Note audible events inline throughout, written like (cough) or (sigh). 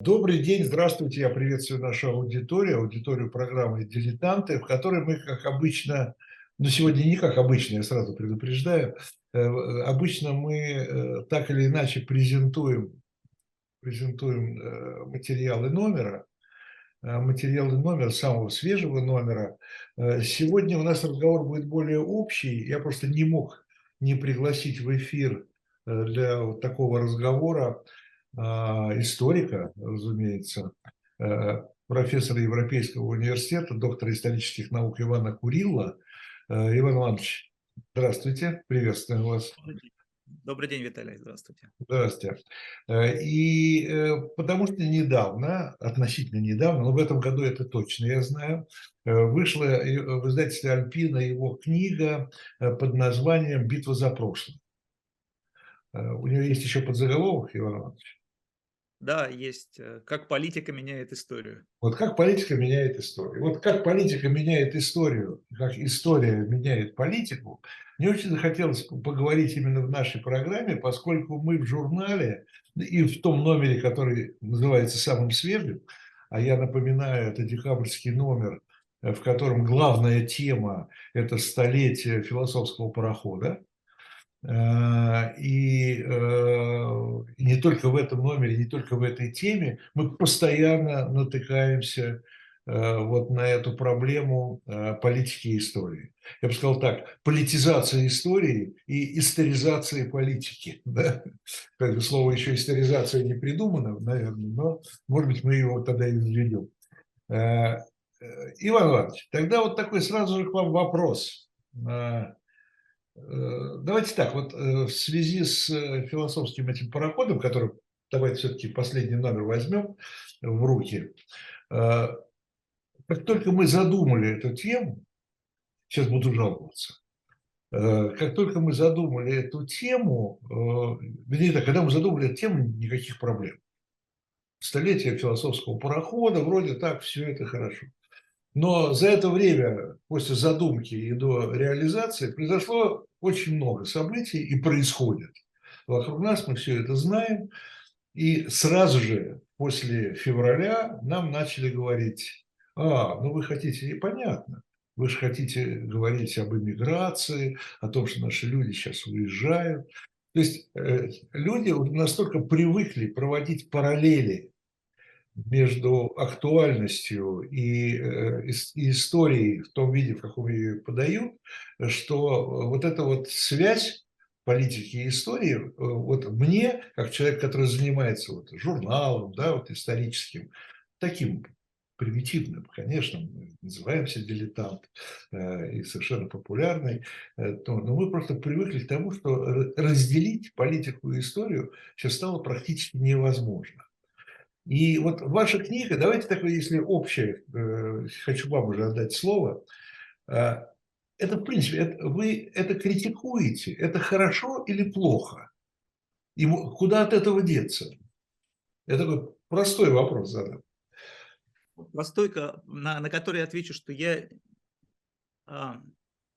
Добрый день, здравствуйте, я приветствую нашу аудиторию, аудиторию программы «Дилетанты», в которой мы, как обычно, ну сегодня не как обычно, я сразу предупреждаю, э, обычно мы э, так или иначе презентуем, презентуем э, материалы номера, материалы номера, самого свежего номера. Сегодня у нас разговор будет более общий, я просто не мог не пригласить в эфир для такого разговора историка, разумеется, э, профессора Европейского университета, доктора исторических наук Ивана Курилла. Э, Иван Иванович, здравствуйте, приветствуем вас. Добрый день, Виталий, здравствуйте. Здравствуйте. Э, и потому что недавно, относительно недавно, но в этом году это точно я знаю, вышла в издательстве «Альпина» его книга под названием «Битва за прошлое». У нее есть еще подзаголовок, Иван Иванович. Да, есть. Э, как политика меняет историю. Вот как политика меняет историю. Вот как политика меняет историю, как история меняет политику, мне очень захотелось поговорить именно в нашей программе, поскольку мы в журнале и в том номере, который называется самым свежим, а я напоминаю, это декабрьский номер, э, в котором главная тема – это столетие философского парохода, и, э, и не только в этом номере, не только в этой теме, мы постоянно натыкаемся э, вот на эту проблему политики и истории. Я бы сказал так, политизация истории и историзация политики. (laughs) Да? Как бы слово еще историзация не придумано, наверное, но, может быть, мы его тогда и введем. Иван Иванович, тогда вот такой сразу же к вам вопрос. Э, давайте так, вот э, в связи с э, философским этим пароходом, который, давайте все-таки последний номер возьмем в руки, как только мы задумали эту тему, сейчас буду жаловаться, как только мы задумали эту тему, вернее так, когда мы задумали эту тему, никаких проблем. Столетие философского парохода, вроде так, все это хорошо. Но за это время, после задумки и до реализации, произошло очень много событий и происходит. Вокруг нас мы все это знаем. И сразу же после февраля нам начали говорить, а, ну вы хотите, и понятно, вы же хотите говорить об иммиграции, о том, что наши люди сейчас уезжают. То есть э, люди настолько привыкли проводить параллели между актуальностью и, э, и историей в том виде, в каком ее подают, что вот эта вот связь политики и истории, э, вот мне, как человек, который занимается вот журналом, да, вот историческим, таким примитивным, конечно, мы называемся дилетант э, и совершенно популярный, э, то, но мы просто привыкли к тому, что разделить политику и историю сейчас стало практически невозможно. И вот ваша книга, давайте такое, если общее, э, хочу вам уже отдать слово, э, это, в принципе, это, вы это критикуете, это хорошо или плохо? И куда от этого деться? Это простой вопрос задам. Простой, на, на который я отвечу, что я а,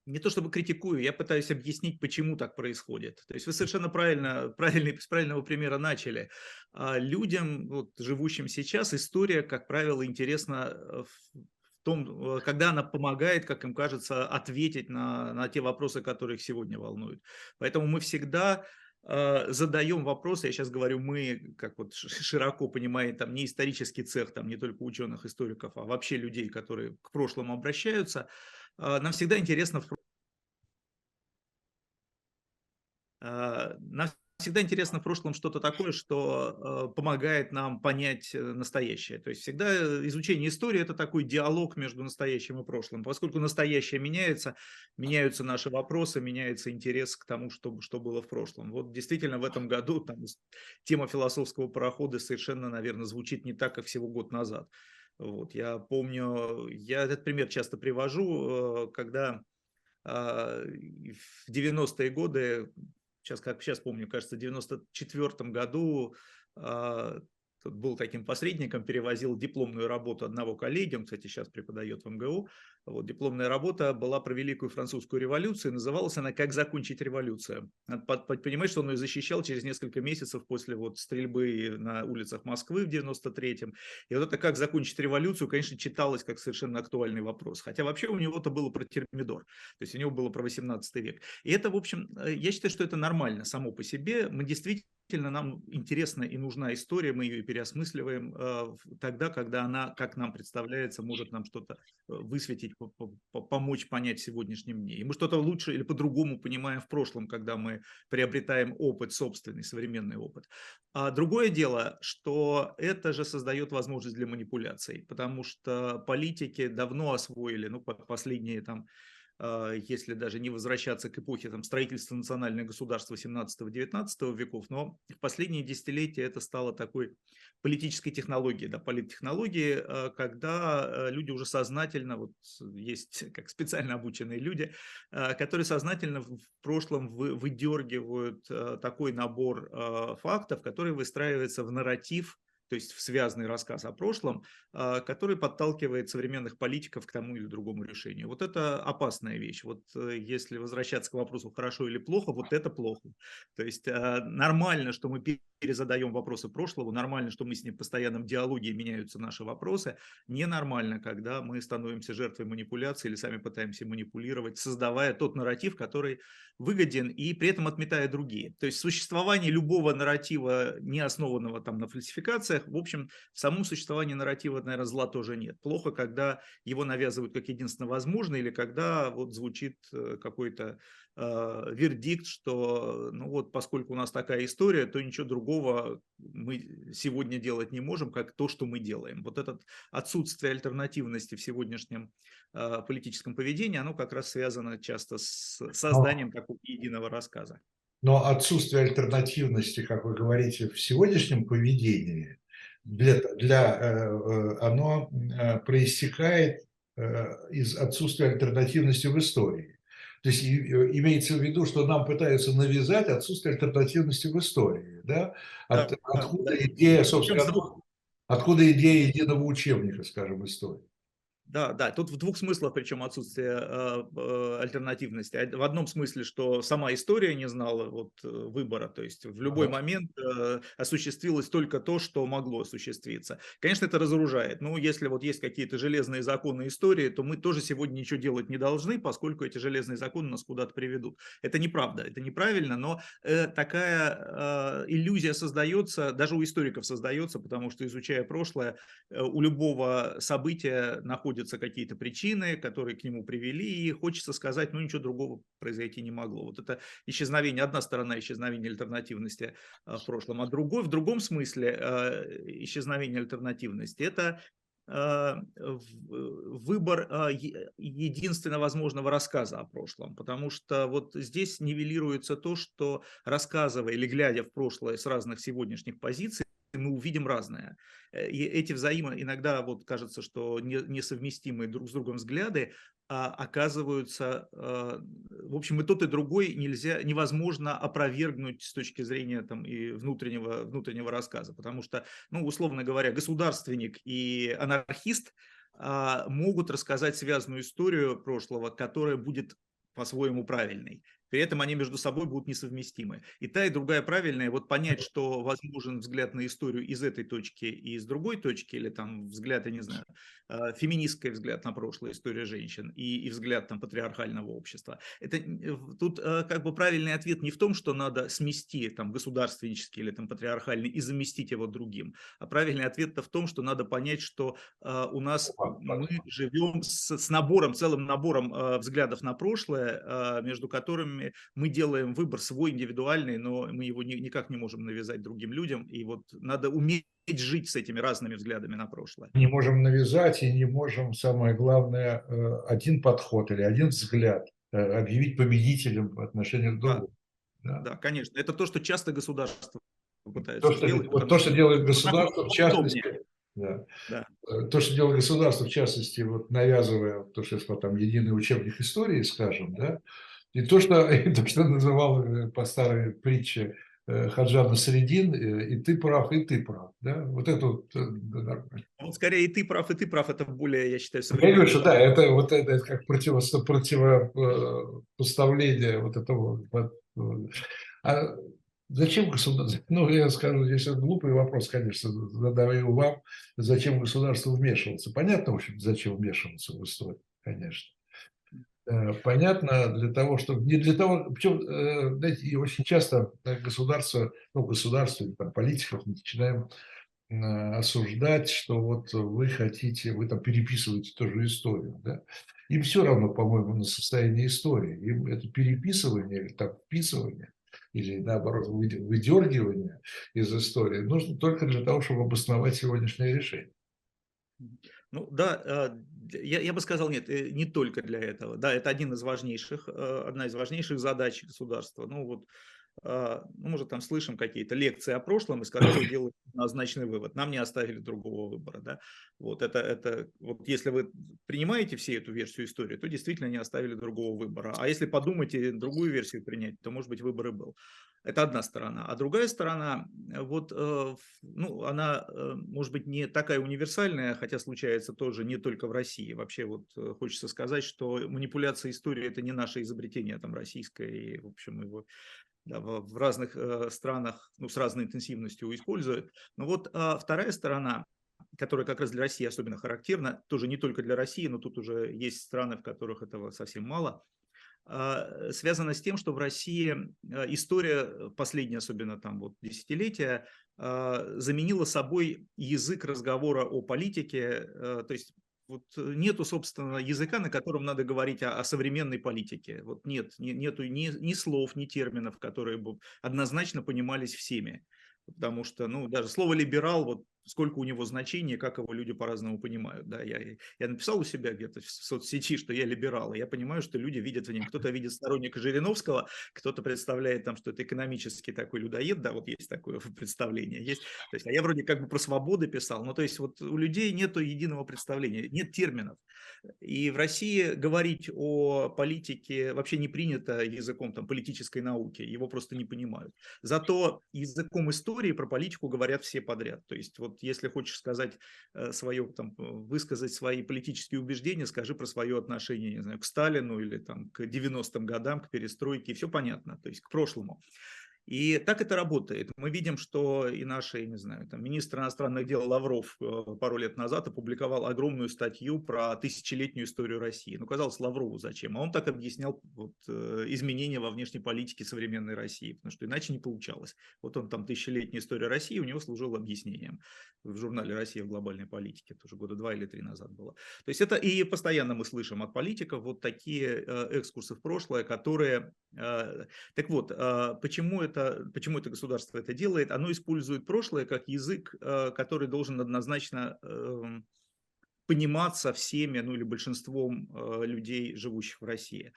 не то чтобы критикую, я пытаюсь объяснить, почему так происходит. То есть вы совершенно правильно, правильно с правильного примера начали. А людям, вот, живущим сейчас, история, как правило, интересна э, в том, э, когда она помогает, как им кажется, ответить на, на те вопросы, которые их сегодня волнуют. Поэтому мы всегда задаем вопросы, я сейчас говорю мы, как вот широко понимаем, там не исторический цех, там не только ученых, историков, а вообще людей, которые к прошлому обращаются, а, нам всегда интересно а, нам всегда интересно в прошлом что-то такое, что э, помогает нам понять э, настоящее. То есть всегда изучение истории – это такой диалог между настоящим и прошлым. Поскольку настоящее меняется, меняются наши вопросы, меняется интерес к тому, что, что было в прошлом. Вот действительно в этом году там, тема философского парохода совершенно, наверное, звучит не так, как всего год назад. Вот, я помню, я этот пример часто привожу, э, когда в 90-е годы, сейчас как сейчас помню, кажется, в 94 году тут был таким посредником, перевозил дипломную работу одного коллеги, он, кстати, сейчас преподает в МГУ. Вот, дипломная работа была про Великую Французскую революцию, называлась она «Как закончить революцию». Надо понимать, что он ее защищал через несколько месяцев после вот стрельбы на улицах Москвы в 93-м. И вот это «Как закончить революцию», конечно, читалось как совершенно актуальный вопрос. Хотя вообще у него-то было про термидор, то есть у него было про 18 век. И это, в общем, э, я считаю, что это нормально само по себе. Мы действительно нам интересна и нужна история, мы ее переосмысливаем э, тогда, когда она, как нам представляется, может нам что-то э, высветить, помочь понять сегодняшнем дне. И мы что-то лучше или по-другому понимаем в прошлом, когда мы приобретаем опыт, собственный, современный опыт. А другое дело, что это же создает возможность для манипуляций, потому что политики давно освоили, ну, последние там если даже не возвращаться к эпохе там, строительства национального государства 17-19 веков, но в последние десятилетия это стало такой политической технологией, да, политтехнологией, а, когда а, люди уже сознательно, вот есть как специально обученные люди, которые сознательно в прошлом выдергивают такой набор фактов, который выстраивается в нарратив, то есть в связанный рассказ о прошлом, а, который подталкивает современных политиков к тому или другому решению. Вот это опасная вещь. Вот э, если возвращаться к вопросу хорошо или плохо, вот это плохо. То есть а, нормально, что мы перезадаем вопросы прошлого, нормально, что мы с ним в постоянном диалоге меняются наши вопросы. Ненормально, когда мы становимся жертвой манипуляции или сами пытаемся манипулировать, создавая тот нарратив, который выгоден и при этом отметая другие. То есть существование любого нарратива, не основанного там на фальсификациях, в общем, в самом существовании нарратива, наверное, зла тоже нет. Плохо, когда его навязывают как единственно возможно, или когда вот звучит э, какой-то э, вердикт, что, ну вот, поскольку у нас такая история, то ничего другого мы сегодня делать не можем, как то, что мы делаем. Вот это отсутствие альтернативности в сегодняшнем э, политическом поведении, оно как раз связано часто с созданием такого единого рассказа. Но отсутствие альтернативности, как вы говорите, в сегодняшнем поведении, для, для, э, э, оно э, проистекает из отсутствия альтернативности в истории. То есть имеется в виду, что нам пытаются навязать отсутствие альтернативности в истории. Да? От, да, откуда да, идея, собственно, откуда идея единого учебника, скажем, истории. Да, да, тут в двух смыслах, причем отсутствие э, э, альтернативности. В одном смысле, что сама история не знала вот, э, выбора, то есть в любой ага. момент э, осуществилось только то, что могло осуществиться. Конечно, это разоружает. Но если вот есть какие-то железные законы истории, то мы тоже сегодня ничего делать не должны, поскольку эти железные законы нас куда-то приведут. Это неправда, это неправильно, но э, такая э, иллюзия создается, даже у историков создается, потому что изучая прошлое, э, у любого события находится находятся какие-то причины, которые к нему привели, и хочется сказать, ну ничего другого произойти не могло. Вот это исчезновение, одна сторона исчезновения альтернативности а, в прошлом, а другой, в другом смысле а, исчезновение альтернативности – это а, выбор единственно возможного рассказа о прошлом, потому что вот здесь нивелируется то, что рассказывая или глядя в прошлое с разных сегодняшних позиций, мы увидим разное. Э, и эти взаимо иногда вот кажется, что несовместимые друг с другом взгляды а, оказываются, а, в общем, и тот, и другой нельзя, невозможно опровергнуть с точки зрения там, и внутреннего, внутреннего рассказа, потому что, ну, условно говоря, государственник и анархист а, могут рассказать связанную историю прошлого, которая будет по-своему правильной. При этом они между собой будут несовместимы. И та, и другая правильная. Вот понять, что возможен взгляд на историю из этой точки и из другой точки, или там взгляд, я не знаю, а, феминистский взгляд на прошлое, история женщин, и, и взгляд там патриархального общества. Это, тут а, как бы правильный ответ не в том, что надо смести там государственнический или там патриархальный и заместить его другим, а правильный ответ-то в том, что надо понять, что у нас мы живем с, с набором, целым набором взглядов на прошлое, между которыми мы делаем выбор свой индивидуальный, но мы его ни, никак не можем навязать другим людям, и вот надо уметь жить с этими разными взглядами на прошлое. Не можем навязать и не можем, самое главное, э, один подход или один взгляд э, объявить победителем в отношении к другому. Да, да. да, конечно. Это то, что часто государство пытается то, что, сделать. Вот то, что делает государство, в частности, да. Да. Э, то, что делает государство, в частности, вот навязывая то, что там единый учебник истории, скажем, да, и то, что, (laughs) и то, что называл по старой притче э, Хаджана Средин, и ты прав, и ты прав. Да? Вот это вот вот скорее и ты прав, и ты прав, это более, я считаю, современно. Я говорю, что да, это вот это, это как противо, противопоставление вот этого. А зачем государство, ну я скажу, здесь глупый вопрос, конечно, задаю вам, зачем государству вмешиваться. Понятно, в общем, зачем вмешиваться в историю, конечно. Э, понятно для того, чтобы не для того, причем, э, знаете, и очень часто государство, ну, государство или там политиков мы начинаем осуждать, что вот вы хотите, вы там переписываете ту же историю, да. Им все равно, по-моему, на состояние истории. Им это переписывание или там вписывание или наоборот выдергивание из истории нужно только для того, чтобы обосновать сегодняшнее решение. Ну да, я, я бы сказал, нет, э, не только для этого. Да, это один из важнейших, э, одна из важнейших задач государства. Ну вот ну, может, там слышим какие-то лекции о прошлом, из которых делают однозначный вывод. Нам не оставили другого выбора. Да? Вот, это, это, вот если вы принимаете все эту версию истории, то действительно не оставили другого выбора. А если подумаете другую версию принять, то, может быть, выбор и был. Это одна сторона. А другая сторона, вот, э, ну, она, э, может быть, не такая универсальная, хотя случается тоже не только в России. Вообще, вот э, хочется сказать, что манипуляция историей – это не наше изобретение там российское, и, в общем, его в разных э, странах ну, с разной интенсивностью используют. Но вот а, вторая сторона, которая как раз для России особенно характерна, тоже не только для России, но тут уже есть страны, в которых этого совсем мало, а, связана с тем, что в России а, история, последняя особенно там вот десятилетия, а, заменила собой язык разговора о политике, то есть вот э, нету, собственно, языка, на котором надо говорить о, о современной политике. Вот нет, не, нету ни, ни слов, ни терминов, которые бы однозначно понимались всеми. Потому что, ну, даже слово «либерал», вот сколько у него значения, как его люди по-разному понимают. Да, я, я написал у себя где-то в соцсети, что я либерал, и я понимаю, что люди видят в нем, кто-то (laughs) видит сторонника Жириновского, кто-то представляет там, что это экономический такой людоед, да, вот есть такое представление, есть, то есть, а я вроде как бы про свободы писал, ну, то есть вот у людей нет единого представления, нет терминов, и в России говорить о политике вообще не принято языком там политической науки, его просто не понимают, зато языком истории про политику говорят все подряд, то есть вот вот если хочешь сказать э, свое, там, высказать свои политические убеждения, скажи про свое отношение, не знаю, к Сталину или там к 90-м годам, к перестройке, все понятно, то есть к прошлому. И так это работает. Мы видим, что и наш, я не знаю, там, министр иностранных дел Лавров э, пару лет назад опубликовал огромную статью про тысячелетнюю историю России. Ну, казалось, Лаврову зачем? А он так объяснял вот, э, изменения во внешней политике современной России, потому что иначе не получалось. Вот он там тысячелетняя история России, у него служил объяснением в журнале «Россия в глобальной политике», тоже года два или три назад было. То есть это и постоянно мы слышим от политиков вот такие э, экскурсы в прошлое, которые... Так вот, почему это это, почему это государство это делает, оно использует прошлое как язык, э, который должен однозначно эм, пониматься всеми, ну или большинством э, людей, живущих в России.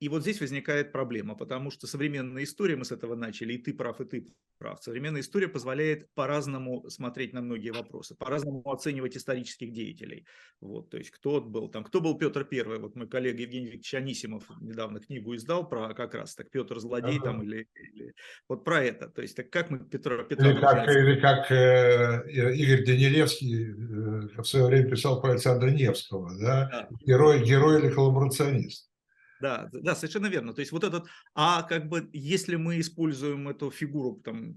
И вот здесь возникает проблема, потому что современная история, мы с этого начали, и ты прав, и ты прав. Современная история позволяет по-разному смотреть на многие вопросы, по-разному оценивать исторических деятелей. Вот, то есть кто был там, кто был Петр Первый, вот мой коллега Евгений Викторович Анисимов недавно книгу издал про как раз так Петр Злодей ага. там или, или вот про это. То есть так как мы Петра Петра или как, или как э, Игорь Данилевский э, в свое время писал про Александра Невского, да? да. Герой, герой или коллаборационист. Да, да, совершенно верно. То есть вот этот, а как бы если мы используем эту фигуру, там,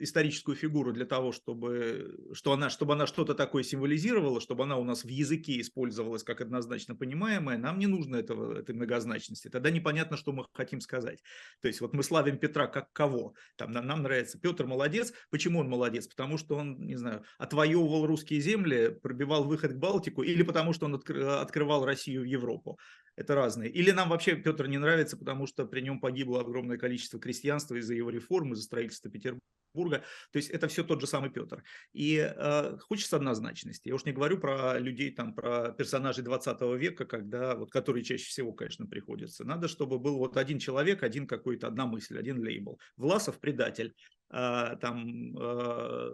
историческую фигуру для того, чтобы, что она, чтобы она что-то такое символизировала, чтобы она у нас в языке использовалась как однозначно понимаемая, нам не нужно этого, этой многозначности. Тогда непонятно, что мы хотим сказать. То есть вот мы славим Петра как кого? Там нам, нам нравится Петр молодец. Почему он молодец? Потому что он, не знаю, отвоевывал русские земли, пробивал выход к Балтику, или потому что он открывал Россию в Европу это разные. Или нам вообще Петр не нравится, потому что при нем погибло огромное количество крестьянства из-за его реформы, из-за строительства Петербурга. То есть это все тот же самый Петр. И э, хочется однозначности. Я уж не говорю про людей, там, про персонажей 20 века, когда, вот, которые чаще всего, конечно, приходятся. Надо, чтобы был вот один человек, один какой-то, одна мысль, один лейбл. Власов – предатель. Э, там, э,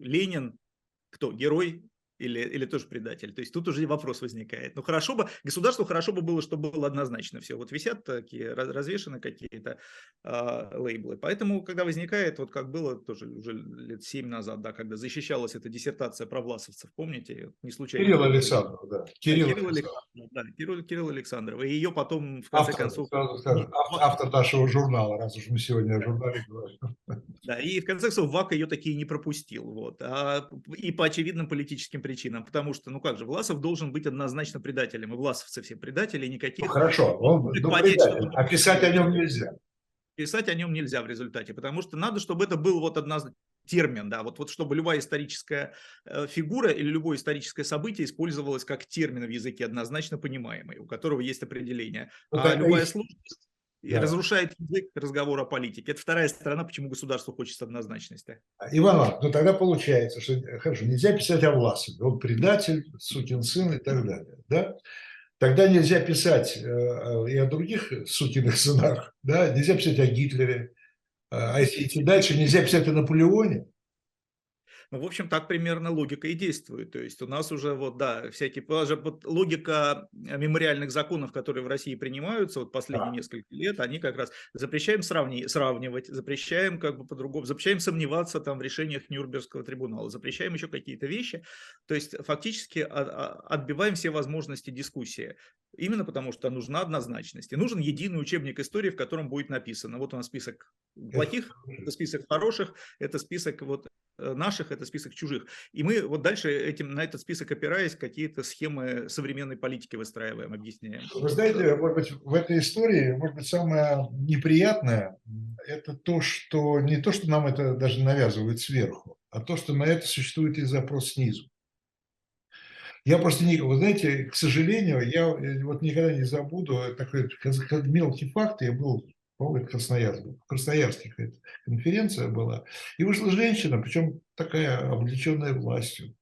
Ленин – кто? Герой или, или тоже предатель? То есть тут уже вопрос возникает. Ну хорошо бы, государству хорошо бы было, чтобы было однозначно все. Вот висят такие, развешены какие-то э, лейблы. Поэтому, когда возникает, вот как было тоже уже лет семь назад, да, когда защищалась эта диссертация про власовцев, помните? Не случайно. Кирилл Александров, да. Кирилл, Кирилл Александров. Да, Кирилл, Кирилл Александров. И ее потом, в конце автор, концов... Скажем, автор нашего журнала, раз уж мы сегодня о журнале говорим. Да, и в конце концов ВАК ее такие не пропустил. Вот. А, и по очевидным политическим причинам. Потому что, ну как же, Власов должен быть однозначно предателем. И власовцы все предатели, никаких... Ну, хорошо, он ну, предатель, а писать о нем нельзя. Писать о нем нельзя в результате, потому что надо, чтобы это был вот однозначно термин, да, вот, вот чтобы любая историческая э, фигура или любое историческое событие использовалось как термин в языке однозначно понимаемый, у которого есть определение. Вот а любая сложность да. разрушает язык разговора о политике. Это вторая сторона, почему государству хочется однозначности. Иван, ну тогда получается, что хорошо, нельзя писать о Власове, он предатель, сукин сын и так далее, да? Тогда нельзя писать э, э, и о других сукиных сынах, да? Нельзя писать о Гитлере, а если идти дальше, нельзя писать о Наполеоне, ну, в общем, так примерно логика и действует. То есть у нас уже вот, да, всякие, вот логика э, мемориальных законов, которые в России принимаются вот последние да. несколько лет, они как раз запрещаем сравни, сравнивать, запрещаем как бы по-другому, запрещаем сомневаться там в решениях Нюрнбергского трибунала, запрещаем еще какие-то вещи. То есть фактически отбиваем все возможности дискуссии. Именно потому, что нужна однозначность. И нужен единый учебник истории, в котором будет написано. Вот у нас список плохих, это список хороших, это список вот э, наших, это список чужих. И мы вот дальше этим, на этот список опираясь, какие-то схемы современной политики выстраиваем, объясняем. Вы знаете, может быть, в этой истории, может быть, самое неприятное, это то, что не то, что нам это даже навязывают сверху, а то, что на это существует и запрос снизу. Я просто не, вы знаете, к сожалению, я э, вот никогда не забуду такой мелкий факт. Я был по-моему, Красноярск. В Красноярске конференция была. И вышла женщина, причем такая облеченная властью,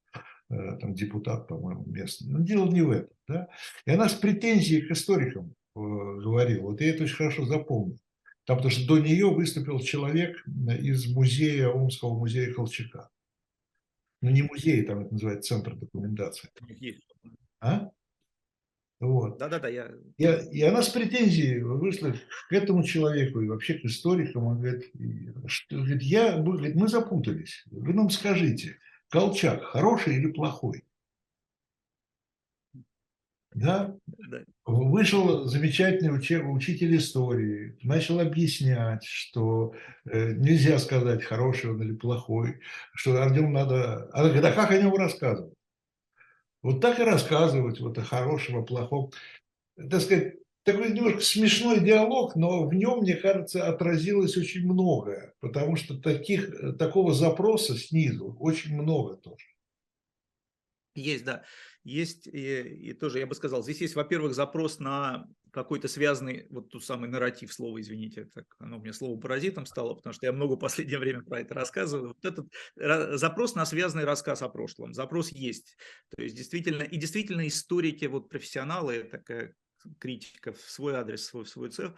э, там депутат, по-моему, местный. Но дело не в этом. Да? И она с претензией к историкам э, говорила. Вот я это очень хорошо запомнил. Там, потому что до нее выступил человек из музея, Омского музея Колчака. Ну, не музей, там это называется Центр документации. А? Вот. Да-да-да, я... И, и она с претензией вышла к этому человеку и вообще к историкам. Он говорит, что, говорит, я, говорит, мы запутались. Вы нам скажите, Колчак хороший или плохой? Да? да. Вышел замечательный учитель истории, начал объяснять, что э, нельзя сказать, хороший он или плохой, что о нем надо... Она говорит, а как о нем рассказывать? Вот так и рассказывать вот о хорошем, о плохом. Так сказать, такой немножко смешной диалог, но в нем, мне кажется, отразилось очень многое, потому что таких, такого запроса снизу очень много тоже. Есть, да. Есть и, и тоже, я бы сказал, здесь есть, во-первых, запрос на какой-то связанный, вот тот самый нарратив слова, извините, так, оно мне слово паразитом стало, потому что я много в последнее время про это рассказываю. Вот этот запрос на связанный рассказ о прошлом, запрос есть. То есть действительно, и действительно историки, вот профессионалы, такая критика в свой адрес, в свой, в свой цех,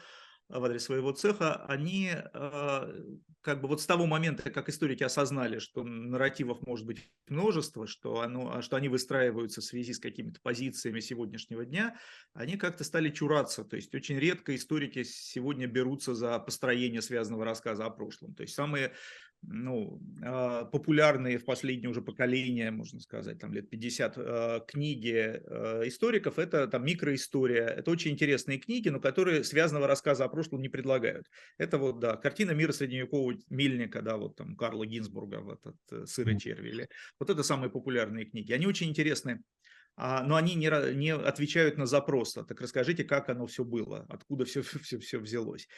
в адрес своего цеха, они а, как бы вот с того момента, как историки осознали, что нарративов может быть множество, что, оно, а, что они выстраиваются в связи с какими-то позициями сегодняшнего дня, они как-то стали чураться. То есть очень редко историки сегодня берутся за построение связанного рассказа о прошлом. То есть самые ну, а, популярные в последнее уже поколение, можно сказать, там лет 50 а, книги а, историков, это там микроистория, это очень интересные книги, но которые связанного рассказа о прошлом не предлагают. Это вот, да, картина мира средневекового мельника, да, вот там Карла Гинзбурга, вот этот э, «Сыр и черви», вот это самые популярные книги. Они очень интересны но они не, не отвечают на запрос. Так расскажите, как оно все было, откуда все, (laughs) все, все взялось.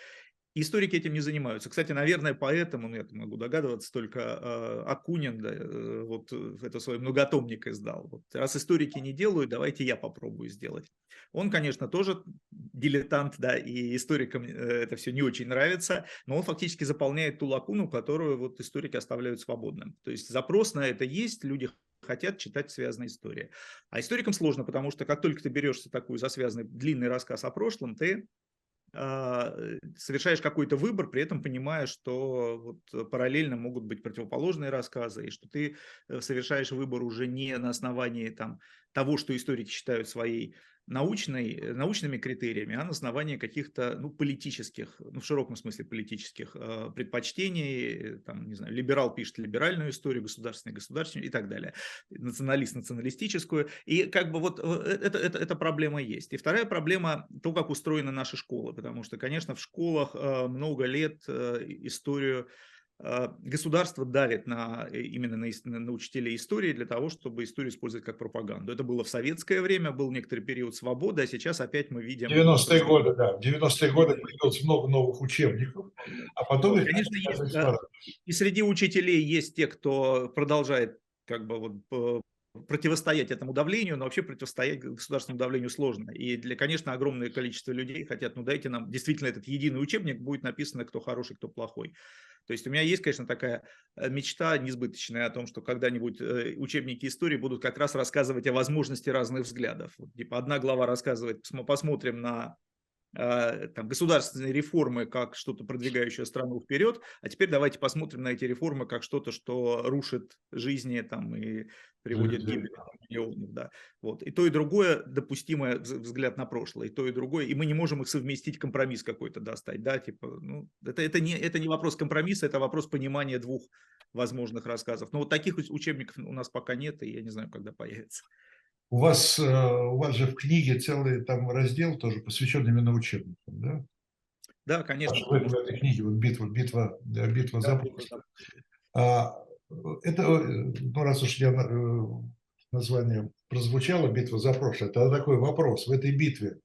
Историки этим не занимаются. Кстати, наверное, поэтому, ну, я могу догадываться, только э, Акунин да, э, вот э, это свой многотомник издал. Вот, раз историки не делают, давайте я попробую сделать. Он, конечно, тоже дилетант, да, и историкам э, это все не очень нравится, но он фактически заполняет ту лакуну, которую вот историки оставляют свободным. То есть запрос на это есть, люди хотят читать связанные истории. А историкам сложно, потому что как только ты берешься такую за связанный длинный рассказ о прошлом, ты совершаешь какой-то выбор, при этом понимая, что вот параллельно могут быть противоположные рассказы, и что ты э, совершаешь выбор уже не на основании там, того, что историки считают своей научной, э, научными критериями, а на основании каких-то ну, политических, ну, в широком смысле политических э, предпочтений, э, там, не знаю, либерал пишет либеральную историю, государственный государственную и так далее, националист националистическую, и как бы вот это, это, эта проблема есть. И вторая проблема то, как устроены наши школы, потому что, конечно, в школах много лет историю а, государство давит на, э, именно на, на учителей истории для того, чтобы историю использовать как пропаганду. Это было в советское время, был некоторый период свободы, а сейчас опять мы видим... 90-е годы, да. В 90-е годы появилось много новых учебников, а потом... Вот, конечно, есть, да, и среди учителей есть те, кто продолжает как бы вот противостоять этому давлению, но вообще противостоять государственному давлению сложно. И для, конечно, огромное количество людей хотят, ну дайте нам действительно этот единый учебник, будет написано, кто хороший, кто плохой. То есть у меня есть, конечно, такая э, мечта несбыточная о том, что когда-нибудь э, учебники истории будут как раз рассказывать о возможности разных взглядов. Типа одна глава рассказывает, посмотрим на там, государственные реформы как что-то, продвигающее страну вперед, а теперь давайте посмотрим на эти реформы как что-то, что рушит жизни там, и приводит к гибели миллионов. Да. Вот. И то, и другое допустимый взгляд на прошлое, и то, и другое, и мы не можем их совместить, компромисс какой-то достать. Да? Типа, ну, это, это, не, это не вопрос компромисса, это вопрос понимания двух возможных рассказов. Но вот таких учебников у нас пока нет, и я не знаю, когда появится. У вас, э, у вас же в книге целый там раздел тоже посвящен именно учебникам, да? Да, конечно. В, в этой книге вот битва, битва, битва да, за. А, это, ну раз уж я э, название прозвучало, битва за прошлое, это такой вопрос. В этой битве,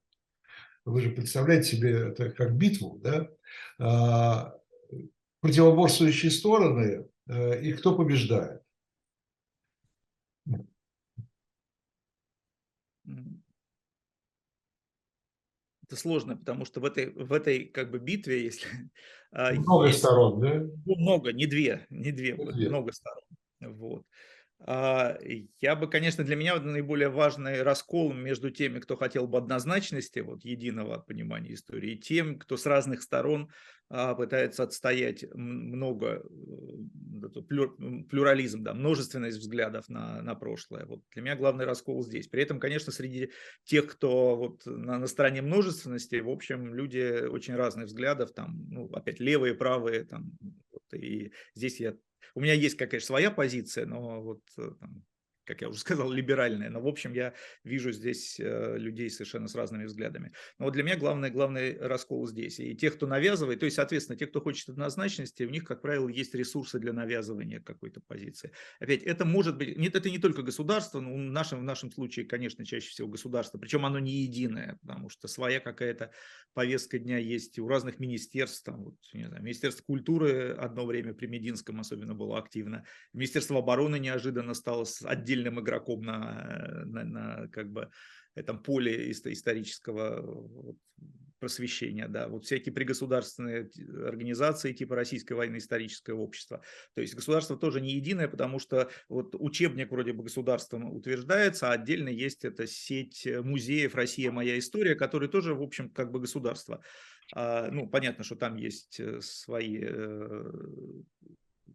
вы же представляете себе это как битву, да? А, противоборствующие стороны э, и кто побеждает? Это сложно, потому что в этой, в этой как бы битве, если... (laughs) А, много есть, сторон, да? Ну, много, не две, не две, не две. много сторон. Вот. А, я бы, конечно, для меня наиболее важный раскол между теми, кто хотел бы однозначности, вот единого понимания истории, и тем, кто с разных сторон а, пытается отстоять много э, плюрализм, да, множественность взглядов на, на прошлое. Вот для меня главный раскол здесь. При этом, конечно, среди тех, кто вот на, на стороне множественности, в общем, люди очень разных взглядов, там, ну, опять левые, правые, там, вот, и здесь я у меня есть, конечно, своя позиция, но вот э, там, как я уже сказал, либеральная. Но, в общем, я вижу здесь э, людей совершенно с разными взглядами. Но вот для меня главный, главный раскол здесь. И те, кто навязывает, то есть, соответственно, те, кто хочет однозначности, у них, как правило, есть ресурсы для навязывания какой-то позиции. Опять, это может быть, нет, это не только государство, но в нашем, в нашем случае, конечно, чаще всего государство, причем оно не единое, потому что своя какая-то повестка дня есть у разных министерств, там, вот, не знаю, Министерство культуры одно время при Мединском особенно было активно, Министерство обороны неожиданно стало отдельно отдельным игроком на, на, на как бы этом поле исторического просвещения, да, вот всякие пригосударственные организации типа Российской военно историческое общество. То есть государство тоже не единое, потому что вот учебник вроде бы государством утверждается, а отдельно есть эта сеть музеев «Россия. Моя история», который тоже, в общем, как бы государство. А, ну, понятно, что там есть э, свои э,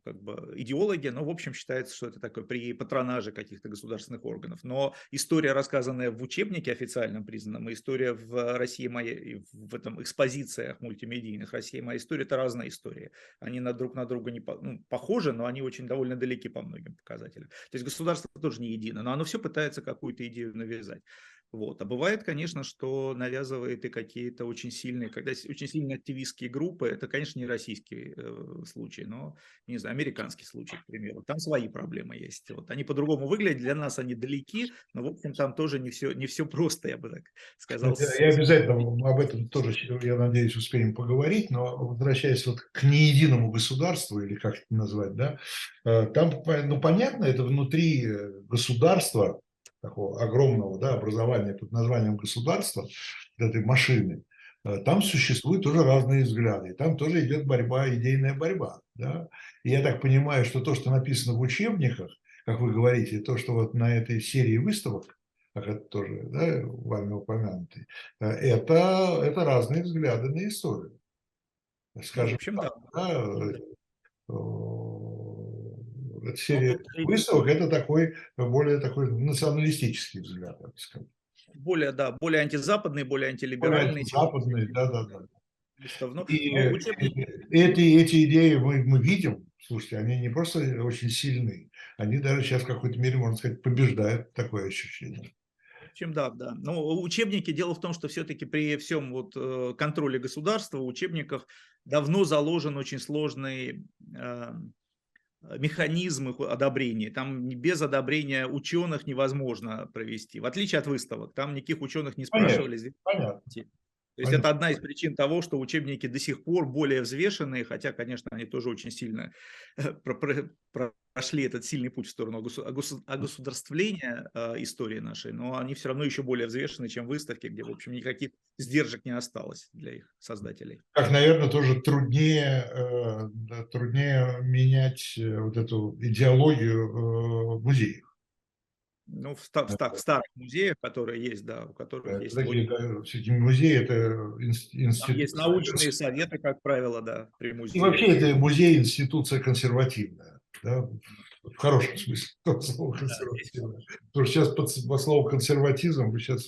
как бы идеологи, но в общем считается, что это такое при патронаже каких-то государственных органов. Но история, рассказанная в учебнике официальном признанном, и история в России моей, в этом экспозициях мультимедийных Россия моя история, это разная история. Они на друг на друга не ну, похожи, но они очень довольно далеки по многим показателям. То есть государство тоже не едино, но оно все пытается какую-то идею навязать. Вот. А бывает, конечно, что навязывает и какие-то очень сильные, когда очень сильные активистские группы, это, конечно, не российский э, случай, но, не знаю, американский случай, к примеру. Там свои проблемы есть. Вот. Они по-другому выглядят, для нас они далеки, но, в общем, там тоже не все, не все просто, я бы так сказал. Я, я обязательно об этом тоже, я надеюсь, успеем поговорить, но возвращаясь вот к неединому государству, или как это назвать, да, э, там, ну, понятно, это внутри э, государства, такого огромного да, образования под названием государства, этой машины, э, там существуют тоже разные взгляды, там тоже идет борьба, идейная борьба. Да? И я так понимаю, что то, что написано в учебниках, как вы говорите, то, что вот на этой серии выставок как это тоже да, вами упомянутый, это, это разные взгляды на историю. Ну, Скажем общем, так, да. да, э, Ну, серия тут и выставок– это такой, более такой националистический взгляд, я бы сказал. более, да, более антизападный, более Более антилиберальный, чем западный, да-да-да. Густав. Ну, И ну, э, эти, эти идеи мы, мы видим, слушайте, они не просто очень сильны, они даже сейчас в какой-то мере, можно сказать, побеждают такое ощущение. в общем, да, да. Но учебники, дело в том, что все-таки при всем вот э, контроле государства в учебниках давно заложен очень сложный э, механизм их одобрения. Там без одобрения ученых невозможно провести. В отличие от выставок, там никаких ученых не Понятно. спрашивали. Здесь Понятно. То есть это одна из причин того, что учебники до сих пор более взвешенные, хотя, конечно, они тоже очень сильно э, про- про- прошли этот сильный путь в сторону огосу- огосу- огосударствления э, истории нашей, но они все равно еще более взвешены, чем выставки, где, в общем, никаких сдержек не осталось для их создателей. Как, наверное, тоже труднее, э, труднее менять э, вот эту идеологию музеев. Ну, в, ста- в ста- в старых музеях, которые есть, да, у которых Это есть, такие, да, все-таки музеи – это инс- Там институт. есть научные советы, как правило, да, при И музее. вообще это музей – институция консервативная, да, в хорошем смысле (laughs) слова консервативная. Потому что сейчас под, по слову консерватизм вы сейчас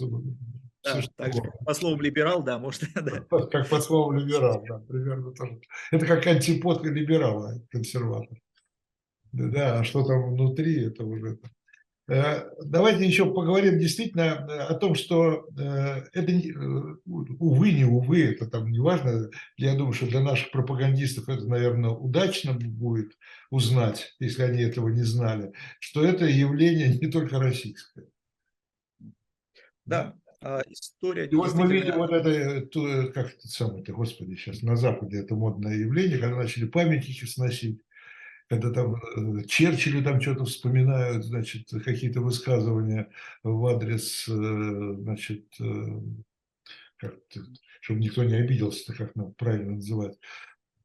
Да, так по словам либерал, да, может, (laughs) да. (laughs) как под словом либерал, да, примерно тоже. Это как антипод либерала, консерватор. Да, да, а что там внутри, это уже... Э, Давайте еще поговорим действительно э, о том, что э, это, увы, не увы, это там не важно. Я думаю, что для наших пропагандистов это, наверное, удачно будет узнать, если они этого не знали, что это явление (laughs) не только российское. Да, а, история И вот мы видим вот это, как это самое-то, господи, сейчас на Западе это модное явление, когда начали памятники сносить, когда там э, Черчилля там что-то вспоминают, значит, какие-то высказывания в адрес, э, значит, э, как чтобы никто не обиделся, как нам правильно называть.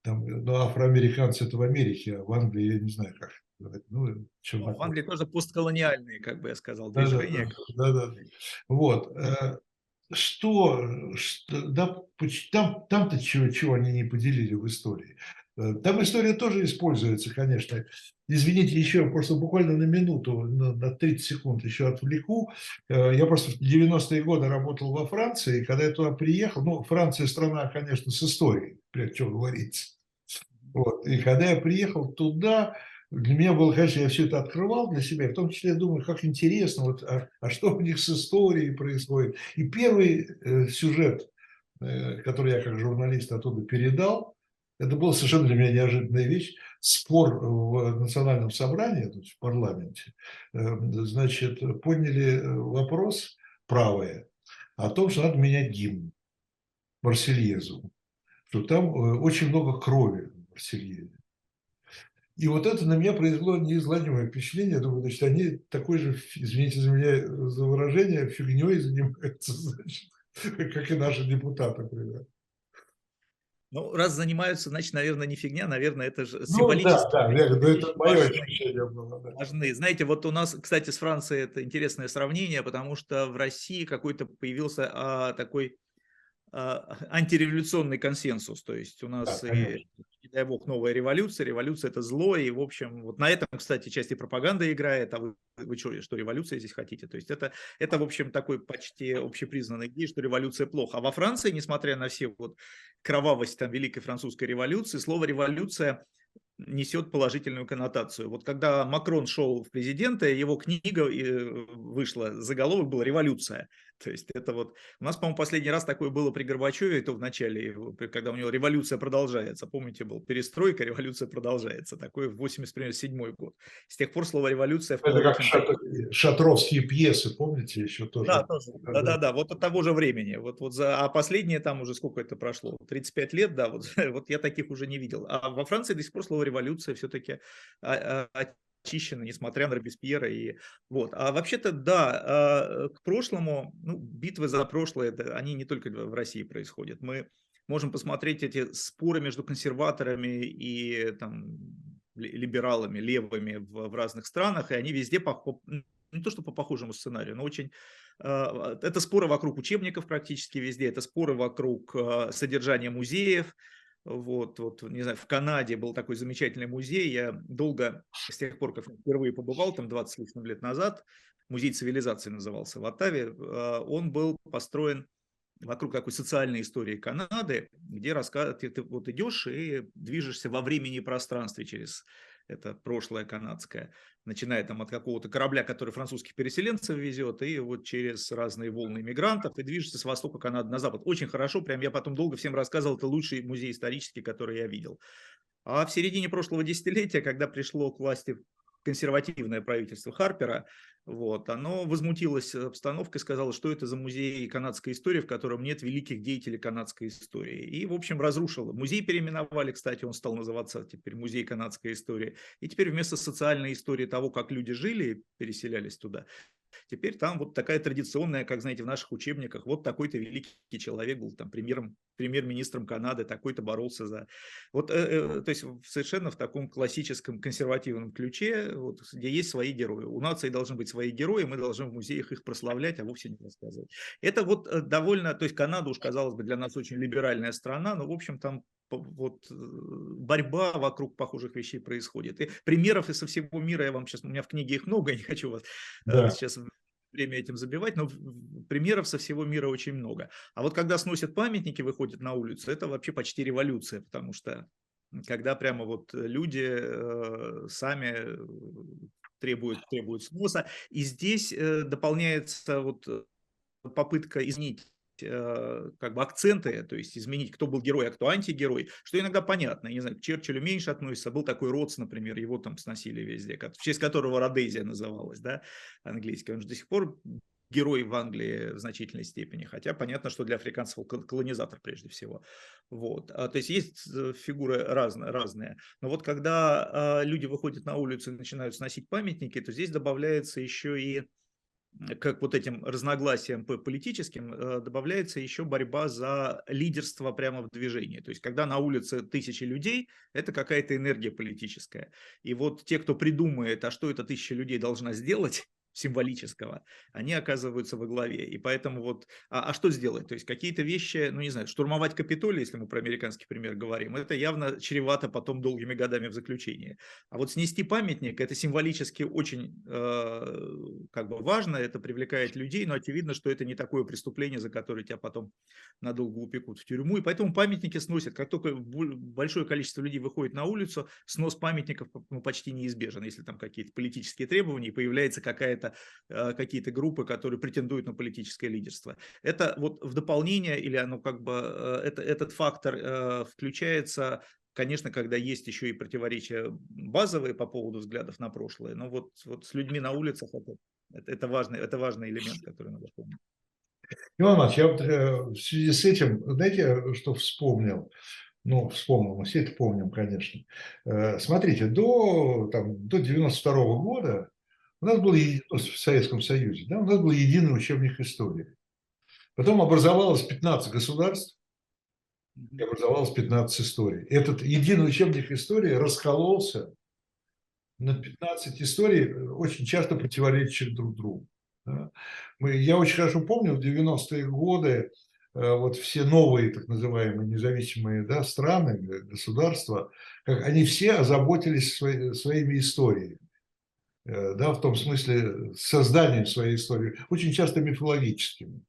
Там, ну, афроамериканцы это в Америке, а в Англии я не знаю, как. Ну, Ну, чернокожие. в Англии тоже постколониальные, как бы я сказал, Да, движения. да, да, да. Вот. Что, что да, там, там-то чего, чего они не поделили в истории. Э, Там история тоже используется, конечно. Извините, еще просто буквально на минуту, на, на 30 секунд еще отвлеку. Э, Я просто в 90-е годы работал во Франции, и когда я туда приехал, ну, Франция страна, конечно, с историей, прежде чем говорится. Вот. И когда я приехал туда, для меня было, конечно, я все это открывал для себя, в том числе я думаю, как интересно, вот, а, а что у них с историей происходит. И первый э, сюжет, э, который я как журналист оттуда передал, это была совершенно для меня неожиданная вещь. Спор в национальном собрании, то есть в парламенте, э, значит, подняли э, вопрос правые о том, что надо менять гимн, Марсельезу, что там э, очень много крови в Марсельезе. И вот это на меня произвело неизгладимое впечатление. Я думаю, значит, они такой же, извините за меня за выражение, фигней занимаются, (laughs) значит, как и наши депутаты, например. Ну, раз занимаются, значит, наверное, не фигня, наверное, это же Ну, символически. да, да, я говорю, ну, это мое важны. ощущение было. Да. важны. Знаете, вот у нас, кстати, с Францией это интересное сравнение, потому что в России какой-то появился а, такой (laughs) антиреволюционный консенсус. То есть у нас, Да, и, не дай бог, новая революция. Революция – это зло. И, в общем, вот на этом, кстати, части пропаганды играет. А вы, вы что, что революция здесь хотите? То есть это, это, в общем, такой почти общепризнанный идея, что революция плохо. А во Франции, несмотря на все вот кровавость там Великой Французской революции, слово «революция» несет положительную коннотацию. Вот когда Макрон шел в президенты, его книга э, вышла, заголовок был «Революция». (laughs) То есть это вот... У нас, по-моему, последний раз такое было при Горбачеве, то в начале, когда у него революция продолжается. Помните, был перестройка, революция продолжается. Такой в 87 год. С тех пор слово «революция» Это как шат- шатровские пьесы, помните, еще тоже? да, тоже. Да, Да, да, вот от того же времени. Вот, вот за, а последние там уже сколько это прошло? 35 лет, да, вот, (laughs) вот я таких уже не видел. А во Франции до сих пор слово революция все-таки очищено, несмотря на Робеспьера. И, вот. А вообще-то, да, а, к прошлому, ну, битвы за прошлое, они не только в России происходят. Мы можем посмотреть эти споры между консерваторами и там, ли- либералами, левыми в, в разных странах, и они везде похо- не то, что по похожему сценарию, но очень... Э, это споры вокруг учебников практически везде, это споры вокруг э, содержания музеев, вот, вот, не знаю, в Канаде был такой замечательный музей. Я долго, с тех пор, как впервые побывал, там 20 с лишним лет назад, музей цивилизации назывался в Оттаве, он был построен вокруг такой социальной истории Канады, где рассказ... ты, ты вот идешь и движешься во времени и пространстве через это прошлое канадское, начиная там от какого-то корабля, который французских переселенцев везет, и вот через разные волны иммигрантов, и движется с востока Канады на запад. Очень хорошо, прям я потом долго всем рассказывал, это лучший музей исторический, который я видел. А в середине прошлого десятилетия, когда пришло к власти консервативное правительство Харпера, вот, оно возмутилось обстановкой, сказало, что это за музей канадской истории, в котором нет великих деятелей канадской истории. И, в общем, разрушило. Музей переименовали, кстати, он стал называться теперь Музей канадской истории. И теперь вместо социальной истории того, как люди жили, переселялись туда, Теперь там вот такая традиционная, как знаете, в наших учебниках, вот такой-то великий человек был там премьером, премьер-министром Канады, такой-то боролся за... Вот, э, э, то есть совершенно в таком классическом консервативном ключе, вот, где есть свои герои. У нации должны быть свои герои, мы должны в музеях их прославлять, а вовсе не рассказывать. Это вот э, довольно, то есть Канада уж, казалось бы, для нас очень либеральная страна, но, в общем, там вот э, борьба вокруг похожих вещей происходит. И примеров из со всего мира я вам сейчас, у меня в книге их много, (laughs) я не хочу вас э, да. сейчас время этим забивать, но примеров со всего мира очень много. А вот когда сносят памятники, выходят на улицу, это вообще почти революция, потому что когда прямо вот люди э, сами требуют, требуют сноса, и здесь э, дополняется вот попытка изменить как бы акценты, то есть изменить, кто был герой, а кто антигерой, что иногда понятно. Я не знаю, к Черчиллю меньше относится. Был такой Ротс, например, его там сносили везде, в честь которого Родезия называлась, да, английский. Он же до сих пор герой в Англии в значительной степени, хотя понятно, что для африканцев он колонизатор прежде всего. Вот. А, то есть есть э, фигуры разные, разные. Но вот когда а, люди выходят на улицу и начинают сносить памятники, то здесь добавляется еще и как вот этим разногласиям политическим э, добавляется еще борьба за лидерство прямо в движении. То есть, когда на улице тысячи людей, это какая-то энергия политическая. И вот те, кто придумает, а что эта тысяча людей должна сделать, символического, они оказываются во главе. И поэтому вот, а, а что сделать? То есть какие-то вещи, ну не знаю, штурмовать Капитолий, если мы про американский пример говорим, это явно чревато потом долгими годами в заключении. А вот снести памятник, это символически очень э, как бы важно, это привлекает людей, но очевидно, что это не такое преступление, за которое тебя потом надолго упекут в тюрьму. И поэтому памятники сносят. Как только большое количество людей выходит на улицу, снос памятников ну, почти неизбежен, если там какие-то политические требования, и появляется какая-то это какие-то группы, которые претендуют на политическое лидерство. Это вот в дополнение или оно как бы э, это, этот фактор э, включается конечно, когда есть еще и противоречия базовые по поводу взглядов на прошлое, но вот, вот с людьми на улицах это, это, важный, это важный элемент, который надо помнить. Иван Иванович, я вот э, в связи с этим, знаете, что вспомнил? Ну, вспомнил, мы все это помним, конечно. Смотрите, до, там, до 92 -го года у нас был в Советском Союзе, да, у нас был единый учебник истории. Потом образовалось 15 государств, и образовалось 15 историй. Этот единый учебник истории раскололся на 15 историй, очень часто противоречащих друг другу. Да. Мы, я очень хорошо помню, в 90-е годы э, вот все новые так называемые независимые да, страны, государства, как они все озаботились свои, своими историями. Э, да, в том смысле созданием своей истории, очень часто мифологическими.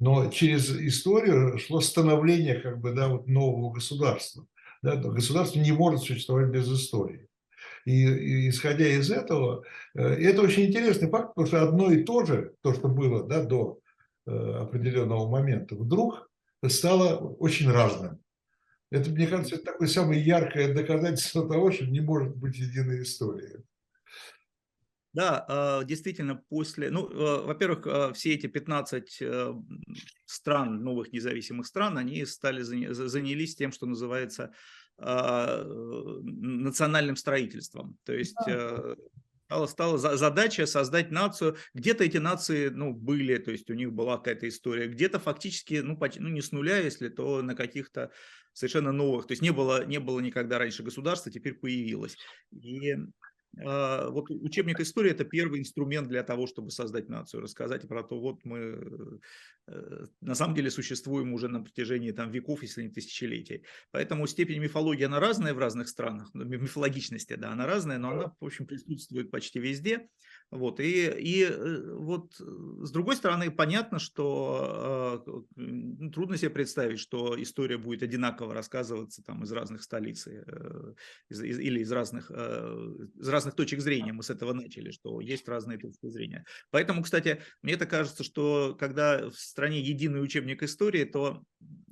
Но через историю шло становление как бы, да, вот нового государства. Да, государство не может существовать без истории. И, и исходя из этого, э, это очень интересный факт, потому что одно и то же, то, что было да, до э, определенного момента, вдруг стало очень разным. Это, мне кажется, это такое самое яркое доказательство (laughs) того, что не может быть единой истории. Да, а, действительно, после, ну, а, во-первых, а, все эти 15 э, стран, новых независимых стран, они стали, занялись тем, что называется национальным строительством. То есть э, стала, стала задача создать нацию. Где-то эти нации ну, были, то есть у них была какая-то история, где-то фактически, ну, почти, ну не с нуля, если, то на каких-то совершенно новых. То есть не было, не было никогда раньше государства, теперь появилось. И вот учебник истории – это первый инструмент для того, чтобы создать нацию, рассказать про то, вот мы э, на самом деле существуем уже на протяжении там, веков, если не тысячелетий. Поэтому степень мифологии, она разная в разных странах, мифологичности, да, она разная, но она, в общем, присутствует почти везде. Вот, и, и э, вот с другой стороны, понятно, что э, трудно себе представить, что история будет одинаково рассказываться там из разных столиц э, из, из, или из разных, э, из разных точек зрения. Мы с этого начали, что есть разные точки зрения. Поэтому, кстати, мне это кажется, что когда в стране единый учебник истории, то